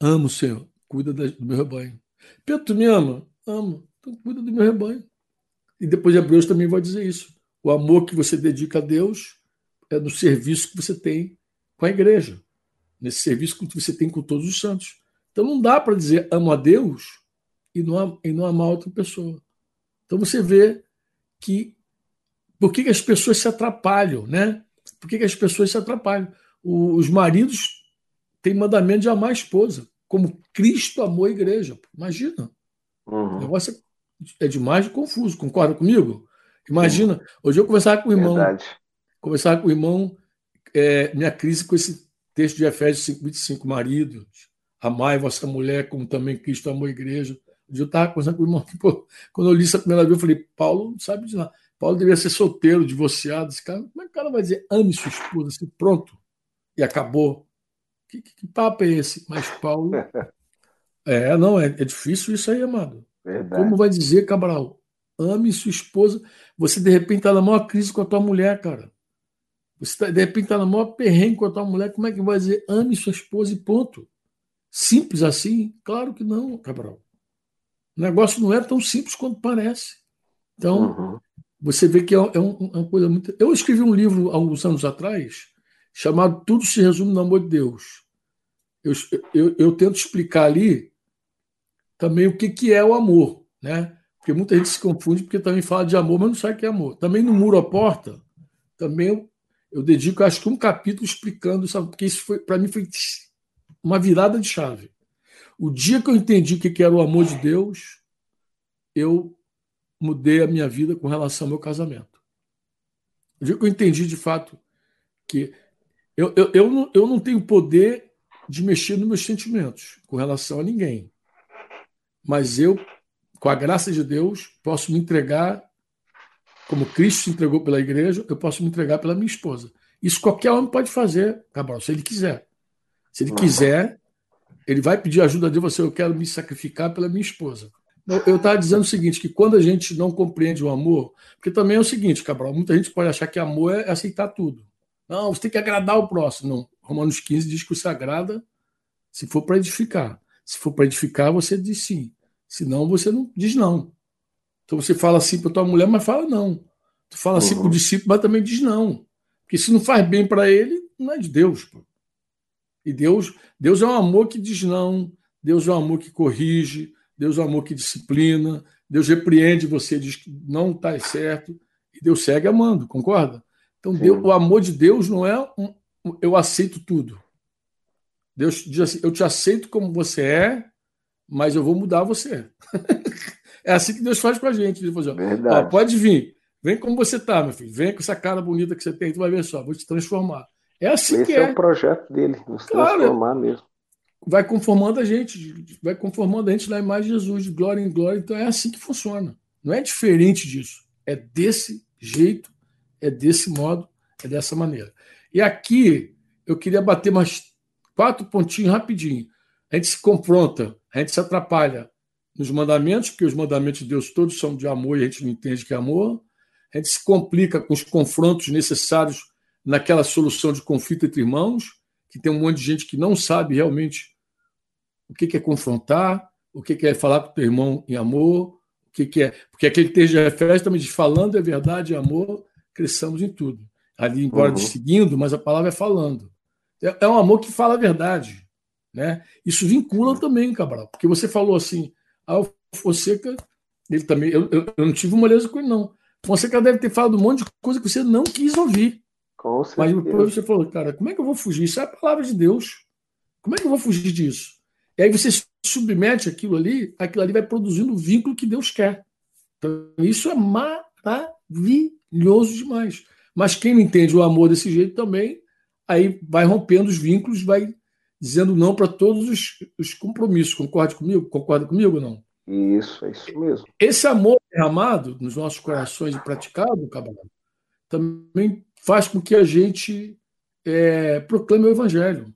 Amo, Senhor. Cuida do meu rebanho. Pedro, tu me ama? Amo. Cuida do meu rebanho. E depois de Hebreus também vai dizer isso. O amor que você dedica a Deus é no serviço que você tem com a igreja, nesse serviço que você tem com todos os santos. Então não dá para dizer amo a Deus e não, e não amar outra pessoa. Então você vê que por que, que as pessoas se atrapalham, né? Por que, que as pessoas se atrapalham? os maridos têm mandamento de amar a esposa, como Cristo amou a igreja. Imagina. Uhum. O negócio é, é demais de confuso, concorda comigo? Imagina, hoje eu conversava com o irmão, Verdade. conversava com o irmão, é, minha crise com esse texto de Efésios 5, 25, maridos, amai vossa mulher como também Cristo amou a igreja. Eu estava conversando com o irmão, pô, quando eu li essa primeira vez, eu falei, Paulo não sabe de nada. Paulo deveria ser solteiro, divorciado. Esse cara, como é que o cara vai dizer ame sua esposa assim, pronto, e acabou? Que, que, que papo é esse? Mas Paulo. (laughs) É, não, é, é difícil isso aí, amado. Verdade. Como vai dizer, Cabral? Ame sua esposa. Você, de repente, está na maior crise com a tua mulher, cara. Você, tá, de repente, está na maior perrengue com a tua mulher. Como é que vai dizer ame sua esposa e ponto? Simples assim? Claro que não, Cabral. O negócio não é tão simples quanto parece. Então, uhum. você vê que é, é, um, é uma coisa muito. Eu escrevi um livro há alguns anos atrás chamado Tudo se resume no amor de Deus. Eu, eu, eu tento explicar ali também o que, que é o amor, né? Porque muita gente se confunde porque também fala de amor, mas não sabe o que é amor. Também no Muro à Porta, também eu, eu dedico acho que um capítulo explicando, sabe? Porque isso foi para mim foi uma virada de chave. O dia que eu entendi o que era o amor de Deus, eu mudei a minha vida com relação ao meu casamento. O dia que eu entendi de fato que eu, eu, eu, não, eu não tenho poder de mexer nos meus sentimentos com relação a ninguém. Mas eu, com a graça de Deus, posso me entregar, como Cristo se entregou pela igreja, eu posso me entregar pela minha esposa. Isso qualquer homem pode fazer, Cabral, se ele quiser. Se ele quiser, ele vai pedir ajuda de você, eu quero me sacrificar pela minha esposa. Eu estava dizendo o seguinte, que quando a gente não compreende o amor, porque também é o seguinte, Cabral, muita gente pode achar que amor é aceitar tudo. Não, você tem que agradar o próximo. Não. Romanos 15 diz que você agrada se for para edificar. Se for para edificar, você diz sim. Senão, você não diz não. Então você fala assim para tua mulher, mas fala não. Tu fala assim uhum. para o discípulo, mas também diz não. Porque se não faz bem para ele, não é de Deus. Pô. E Deus, Deus é um amor que diz não, Deus é um amor que corrige, Deus é um amor que disciplina, Deus repreende você, diz que não está certo, e Deus segue amando, concorda? Então, Deus, o amor de Deus não é um, eu aceito tudo. Deus diz assim: eu te aceito como você é, mas eu vou mudar você. (laughs) é assim que Deus faz com a gente. Ele fala assim, ó, pode vir, vem como você está, meu filho, vem com essa cara bonita que você tem, tu vai ver só, vou te transformar. É assim Esse que é. é o projeto dele, nos claro, transformar mesmo. Vai conformando a gente, vai conformando a gente na imagem de Jesus, de glória em glória. Então é assim que funciona. Não é diferente disso. É desse jeito, é desse modo, é dessa maneira. E aqui eu queria bater mais quatro pontinhos rapidinho. A gente se confronta, a gente se atrapalha nos mandamentos, porque os mandamentos de Deus todos são de amor e a gente não entende que é amor. A gente se complica com os confrontos necessários naquela solução de conflito entre irmãos, que tem um monte de gente que não sabe realmente o que é confrontar, o que é falar com o teu irmão em amor, o que é. Porque aquele texto de Efésios também diz: falando é verdade e amor, cresçamos em tudo. Ali, embora uhum. seguindo, mas a palavra é falando. É, é um amor que fala a verdade. Né? Isso vincula também, Cabral, porque você falou assim, ah, o Fonseca, ele também, eu, eu, eu não tive uma moleza com ele, não. Fonseca deve ter falado um monte de coisa que você não quis ouvir. Mas depois você falou, cara, como é que eu vou fugir? Isso é a palavra de Deus. Como é que eu vou fugir disso? E aí você submete aquilo ali, aquilo ali vai produzindo o vínculo que Deus quer. Então, isso é maravilhoso demais. Mas quem não entende o amor desse jeito também, aí vai rompendo os vínculos, vai dizendo não para todos os, os, compromissos. Concorda comigo? Concorda comigo ou não? Isso, é isso mesmo. Esse amor derramado nos nossos corações e praticado, Cabral, também faz com que a gente é, proclame o Evangelho.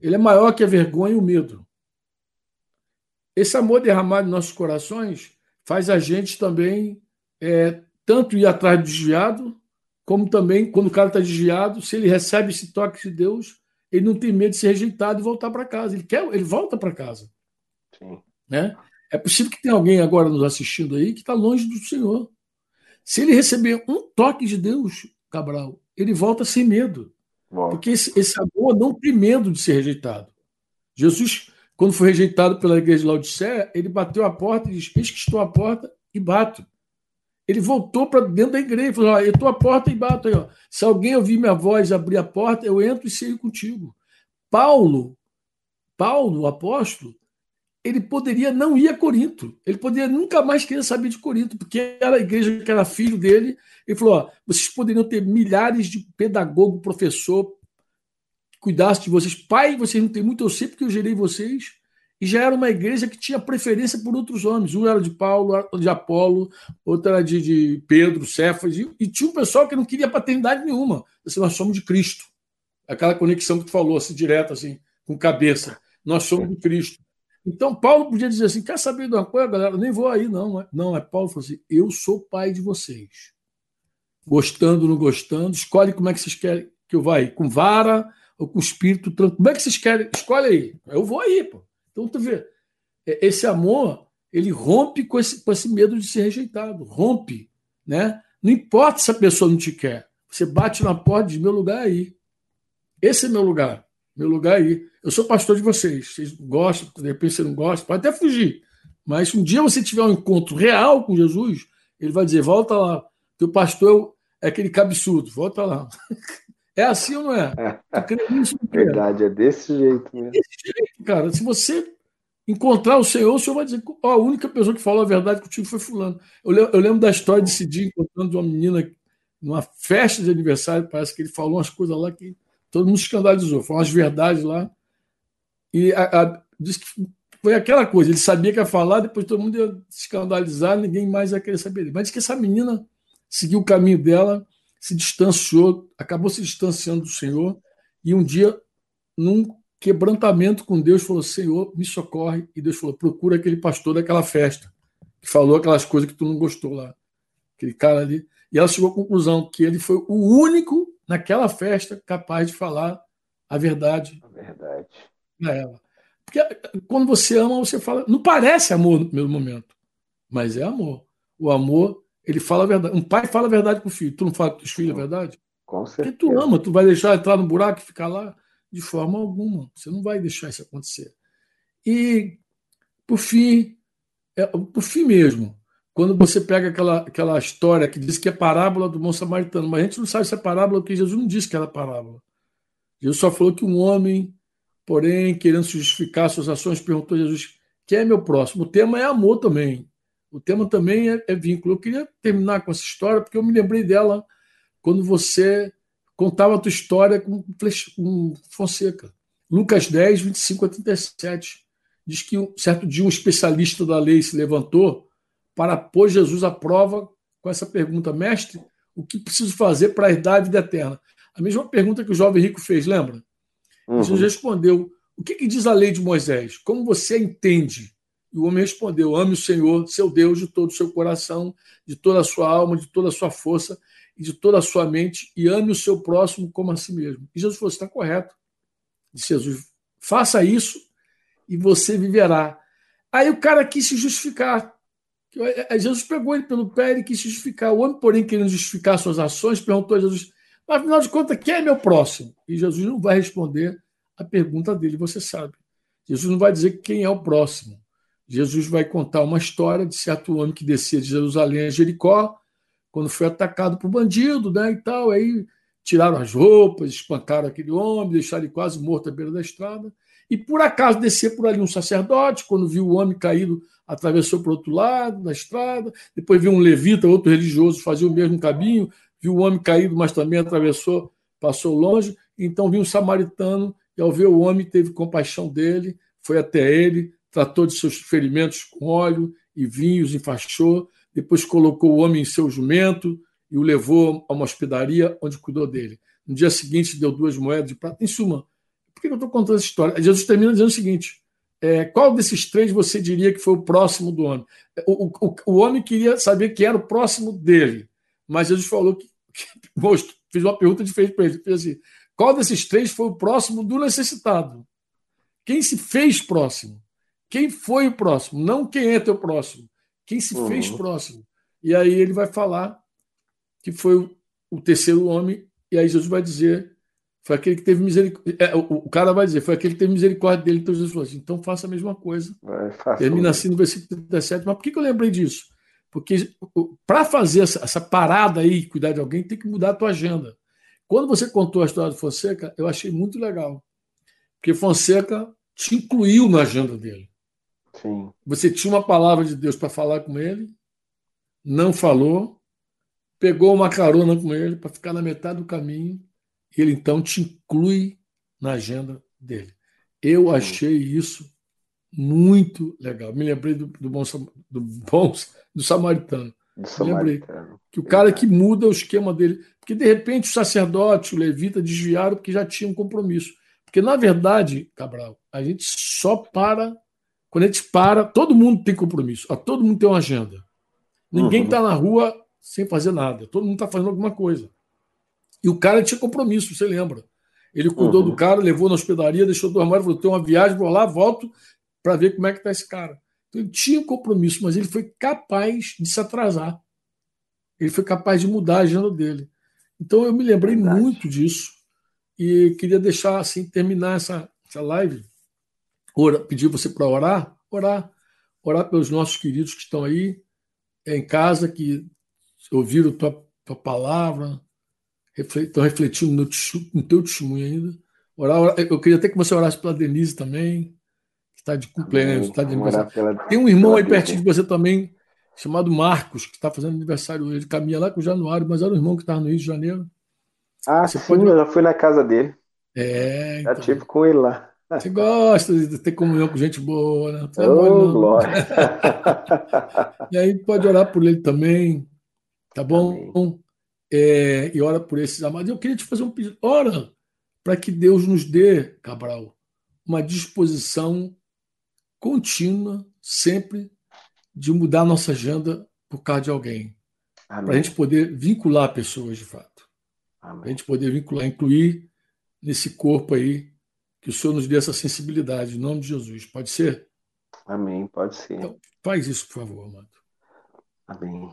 Ele é maior que a vergonha e o medo. Esse amor derramado em nossos corações faz a gente também é, tanto ir atrás do desviado, como também, quando o cara está desviado, se ele recebe esse toque de Deus, ele não tem medo de ser rejeitado e voltar para casa. Ele quer, ele volta para casa. Sim. Né? É possível que tenha alguém agora nos assistindo aí que está longe do Senhor. Se ele receber um toque de Deus, Cabral, ele volta sem medo. Bom. Porque esse, esse amor não tem medo de ser rejeitado. Jesus, quando foi rejeitado pela igreja de Laodicea, ele bateu a porta e disse: Eis que estou à porta e bato. Ele voltou para dentro da igreja e falou: Eu estou à porta e bato aí. Ó. Se alguém ouvir minha voz abrir a porta, eu entro e saio contigo. Paulo, Paulo, o apóstolo, ele poderia não ir a Corinto. Ele poderia nunca mais querer saber de Corinto, porque era a igreja que era filho dele. Ele falou: ó, vocês poderiam ter milhares de pedagogo, professor, cuidasse de vocês. Pai, vocês não têm muito, eu sei porque eu gerei vocês. E já era uma igreja que tinha preferência por outros homens. Um era de Paulo, de Apolo, outro era de, de Pedro, Cefas. E, e, tinha um pessoal que não queria paternidade nenhuma. Assim, nós somos de Cristo. Aquela conexão que tu falou, assim, direto, assim, com cabeça. Nós somos de Cristo. Então, Paulo podia dizer assim: quer saber de uma coisa, galera? Nem vou aí, não. Não, é Paulo falou assim: eu sou pai de vocês. Gostando, não gostando, escolhe como é que vocês querem que eu vá aí, com vara ou com espírito tranquilo. Como é que vocês querem? Escolhe aí. Eu vou aí, pô. Então, tu vê, é, esse amor, ele rompe com esse, com esse medo de ser rejeitado. Rompe, né? Não importa se a pessoa não te quer. Você bate na porta e diz: meu lugar é aí. Esse é meu lugar. Meu lugar é aí. Eu sou pastor de vocês. Vocês gostam, de repente você não gosta, pode até fugir. Mas se um dia você tiver um encontro real com Jesus, ele vai dizer: volta lá. Teu pastor é aquele cabeçudo, volta lá. (laughs) É assim ou não é? (laughs) é. Nisso, Verdade, é desse jeito mesmo. Desse jeito, cara. Se você encontrar o Senhor, o Senhor vai dizer: oh, a única pessoa que falou a verdade contigo foi Fulano. Eu, eu lembro da história desse dia encontrando uma menina numa festa de aniversário, parece que ele falou umas coisas lá que todo mundo escandalizou. Falou umas verdades lá. E a, a, disse que foi aquela coisa, ele sabia que ia falar, depois todo mundo ia se escandalizar, ninguém mais ia querer saber dele. Mas disse que essa menina seguiu o caminho dela, se distanciou, acabou se distanciando do Senhor, e um dia, num quebrantamento com Deus, falou: Senhor, me socorre. E Deus falou: procura aquele pastor daquela festa, que falou aquelas coisas que tu não gostou lá. Aquele cara ali. E ela chegou à conclusão que ele foi o único naquela festa capaz de falar a verdade. A verdade para ela. Porque quando você ama, você fala. Não parece amor no primeiro momento, mas é amor. O amor, ele fala a verdade. Um pai fala a verdade com o filho. Tu não fala com os filhos a verdade? Com certeza. Porque tu ama, tu vai deixar entrar no buraco e ficar lá? De forma alguma. Você não vai deixar isso acontecer. E, por fim, é, por fim mesmo, quando você pega aquela, aquela história que diz que é parábola do bom samaritano, mas a gente não sabe se é parábola porque Jesus não disse que era parábola. Jesus só falou que um homem, porém, querendo justificar suas ações, perguntou a Jesus: quem é meu próximo? O tema é amor também. O tema também é, é vínculo. Eu queria terminar com essa história, porque eu me lembrei dela quando você contava a tua história com, com Fonseca. Lucas 10, 25 a 37. Diz que um certo dia um especialista da lei se levantou para pôr Jesus à prova com essa pergunta: Mestre, o que preciso fazer para herdar a vida eterna? A mesma pergunta que o jovem rico fez, lembra? Uhum. Jesus respondeu: O que, que, diz a lei de Moisés? Como você entende? E o homem respondeu: Ame o Senhor, seu Deus, de todo o seu coração, de toda a sua alma, de toda a sua força e de toda a sua mente, e ame o seu próximo como a si mesmo. E Jesus falou: Está correto. Disse Jesus: Faça isso e você viverá. Aí o cara quis se justificar. Jesus pegou ele pelo pé e quis se justificar. O homem, porém, querendo justificar suas ações, perguntou a Jesus: Mas afinal de contas, quem é meu próximo? E Jesus não vai responder a pergunta dele, você sabe. Jesus não vai dizer quem é o próximo. Jesus vai contar uma história de certo homem que descia de Jerusalém a Jericó, quando foi atacado por bandido, né, e tal. Aí tiraram as roupas, espancaram aquele homem, deixaram ele quase morto à beira da estrada. E por acaso descia por ali um sacerdote, quando viu o homem caído, atravessou para o outro lado da estrada. Depois viu um levita, outro religioso, fazia o mesmo caminho, viu o homem caído, mas também atravessou, passou longe. Então viu um samaritano e, ao ver o homem, teve compaixão dele, foi até ele, tratou de seus ferimentos com óleo e vinhos, enfaixou, depois colocou o homem em seu jumento e o levou a uma hospedaria onde cuidou dele. No dia seguinte, deu duas moedas de prata. Em suma, por que eu estou contando essa história? Jesus termina dizendo o seguinte: é, qual desses três você diria que foi o próximo do homem? O, o, o homem queria saber quem era o próximo dele, mas Jesus falou que, que fez uma pergunta diferente para ele. Fez assim: qual desses três foi o próximo do necessitado? Quem se fez próximo? Quem foi o próximo? Não quem é teu próximo. Quem se uhum. fez próximo. E aí ele vai falar que foi o, o terceiro homem, e aí Jesus vai dizer foi aquele que teve misericórdia. É, o, o, cara vai dizer, foi aquele que teve misericórdia dele. Então Jesus falou assim: então faça a mesma coisa. Termina assim no versículo 37. Mas por que, que eu lembrei disso? Porque para fazer essa, essa, parada aí, cuidar de alguém, tem que mudar a tua agenda. Quando você contou a história do Fonseca, eu achei muito legal. Porque Fonseca te incluiu na agenda dele. Sim. Você tinha uma palavra de Deus para falar com ele, não falou, pegou uma carona com ele para ficar na metade do caminho ele então te inclui na agenda dele. Eu achei isso muito legal. Me lembrei do, do bom do bom (laughs) do samaritano. Do samaritano. lembrei que o cara que muda o esquema dele, porque de repente o sacerdote, o levita desviaram porque já tinha um compromisso. Porque na verdade, Cabral, a gente só para quando a gente para, todo mundo tem compromisso, todo mundo tem uma agenda. Ninguém está uhum. na rua sem fazer nada, todo mundo está fazendo alguma coisa. E o cara tinha compromisso, você lembra? Ele cuidou uhum. do cara, levou na hospedaria, deixou do armário, falou: tem uma viagem, vou lá, volto para ver como é que está esse cara. Então, ele tinha compromisso, mas ele foi capaz de se atrasar. Ele foi capaz de mudar a agenda dele. Então eu me lembrei Verdade. muito disso e queria deixar assim terminar essa, essa live, ora, pedir você para orar, orar, orar pelos nossos queridos que estão aí em casa, que ouviram tua, tua palavra, Estão refletindo no, no teu testemunho ainda. Orar, orar, eu queria até que você orasse pela Denise também, que está de cumpleaños, está de aniversário. Pela, Tem um irmão aí pertinho de você também, chamado Marcos, que está fazendo aniversário. Ele caminha lá com o Januário, mas era o irmão que estava no Rio de Janeiro. Ah, você sim, pode... eu já fui na casa dele. É. Já então. tive com ele lá. Você gosta de ter comunhão com gente boa, né? Não oh, glória. (laughs) e aí pode orar por ele também, tá bom? É, e ora por esses amados. Eu queria te fazer um pedido. Ora para que Deus nos dê, Cabral, uma disposição contínua, sempre, de mudar nossa agenda por causa de alguém. Para a gente poder vincular pessoas de fato. Para a gente poder vincular, incluir nesse corpo aí, que o Senhor nos dê essa sensibilidade, em nome de Jesus. Pode ser? Amém, pode ser. Então, faz isso, por favor, amado. Amém.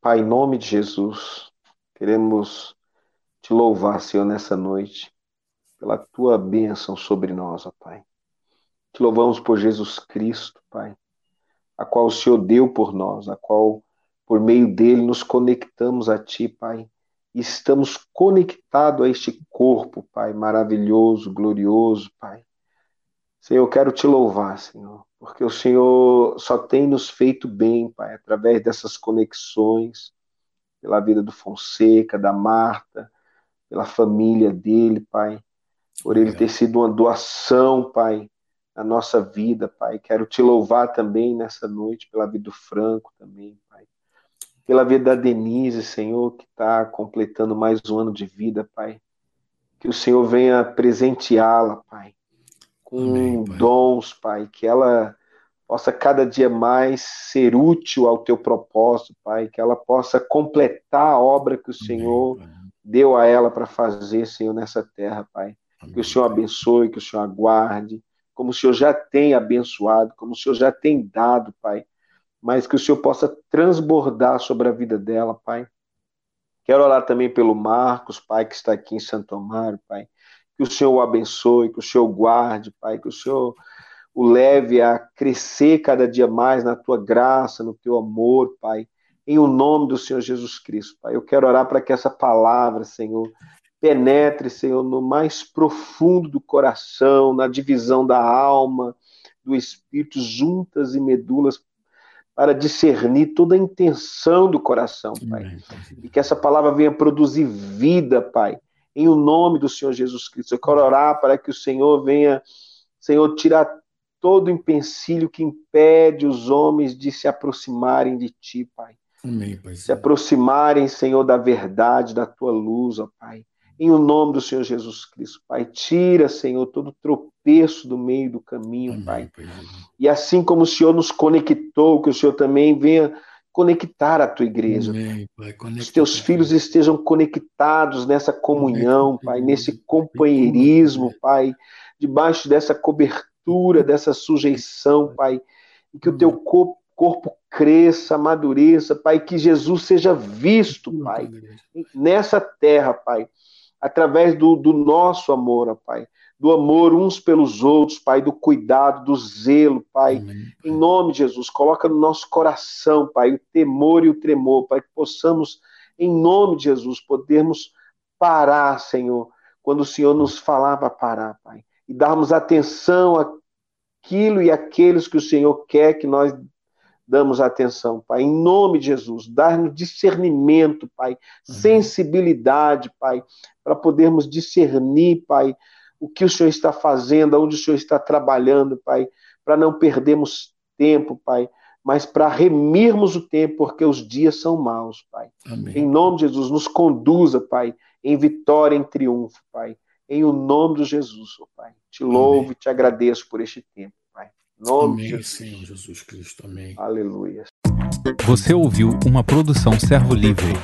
Pai, em nome de Jesus, Queremos te louvar, Senhor, nessa noite, pela tua bênção sobre nós, ó Pai. Te louvamos por Jesus Cristo, Pai, a qual o Senhor deu por nós, a qual, por meio dele, nos conectamos a Ti, Pai, estamos conectados a este corpo, Pai, maravilhoso, glorioso, Pai. Senhor, eu quero te louvar, Senhor, porque o Senhor só tem nos feito bem, Pai, através dessas conexões, pela vida do Fonseca, da Marta, pela família dele, Pai, por ele ter sido uma doação, Pai, na nossa vida, Pai. Quero te louvar também nessa noite pela vida do Franco também, Pai. Pela vida da Denise, Senhor, que está completando mais um ano de vida, Pai. Que o Senhor venha presenteá-la, Pai, com Amém, pai. dons, Pai. Que ela possa cada dia mais ser útil ao teu propósito, Pai. Que ela possa completar a obra que o Amém, Senhor pai. deu a ela para fazer, Senhor, nessa terra, Pai. Amém, que o Senhor abençoe, que o Senhor aguarde como o Senhor já tem abençoado, como o Senhor já tem dado, Pai, mas que o Senhor possa transbordar sobre a vida dela, Pai. Quero orar também pelo Marcos, Pai, que está aqui em Santo Amaro, Pai. Que o Senhor o abençoe, que o Senhor o guarde, Pai, que o Senhor o leve a crescer cada dia mais na tua graça, no teu amor, Pai. Em o nome do Senhor Jesus Cristo, Pai. Eu quero orar para que essa palavra, Senhor, penetre, Senhor, no mais profundo do coração, na divisão da alma, do espírito, juntas e medulas, para discernir toda a intenção do coração, Pai. E que essa palavra venha produzir vida, Pai, em o nome do Senhor Jesus Cristo. Eu quero orar para que o Senhor venha, Senhor, tirar todo o empecilho que impede os homens de se aproximarem de Ti, Pai. Amém, pai. Se aproximarem, Senhor, da verdade, da Tua luz, ó Pai em o nome do Senhor Jesus Cristo, Pai. Tira, Senhor, todo tropeço do meio do caminho, Amém, Pai. E assim como o Senhor nos conectou, que o Senhor também venha conectar a tua igreja. Amém, Pai. Os teus filhos estejam conectados nessa comunhão, Pai, nesse companheirismo, Pai, debaixo dessa cobertura, dessa sujeição, Pai, e que o teu corpo corpo cresça, amadureça, Pai, que Jesus seja visto, Pai, nessa terra, Pai, através do, do nosso amor, ó Pai. Do amor uns pelos outros, Pai, do cuidado, do zelo, Pai. Amém. Em nome de Jesus, coloca no nosso coração, Pai, o temor e o tremor, Pai, que possamos, em nome de Jesus, podermos parar, Senhor, quando o Senhor nos falava parar, Pai, e darmos atenção àquilo e àqueles que o Senhor quer que nós damos atenção, Pai, em nome de Jesus, dar-nos discernimento, Pai, sensibilidade, Pai, para podermos discernir, Pai, o que o Senhor está fazendo, onde o Senhor está trabalhando, Pai, para não perdermos tempo, Pai, mas para remirmos o tempo, porque os dias são maus, Pai. Amém. Em nome de Jesus, nos conduza, Pai, em vitória, em triunfo, Pai. Em o nome de Jesus, oh Pai. Te louvo e te agradeço por este tempo. Nome Amém, Senhor Jesus Cristo. Amém. Aleluia. Você ouviu uma produção Servo Livre.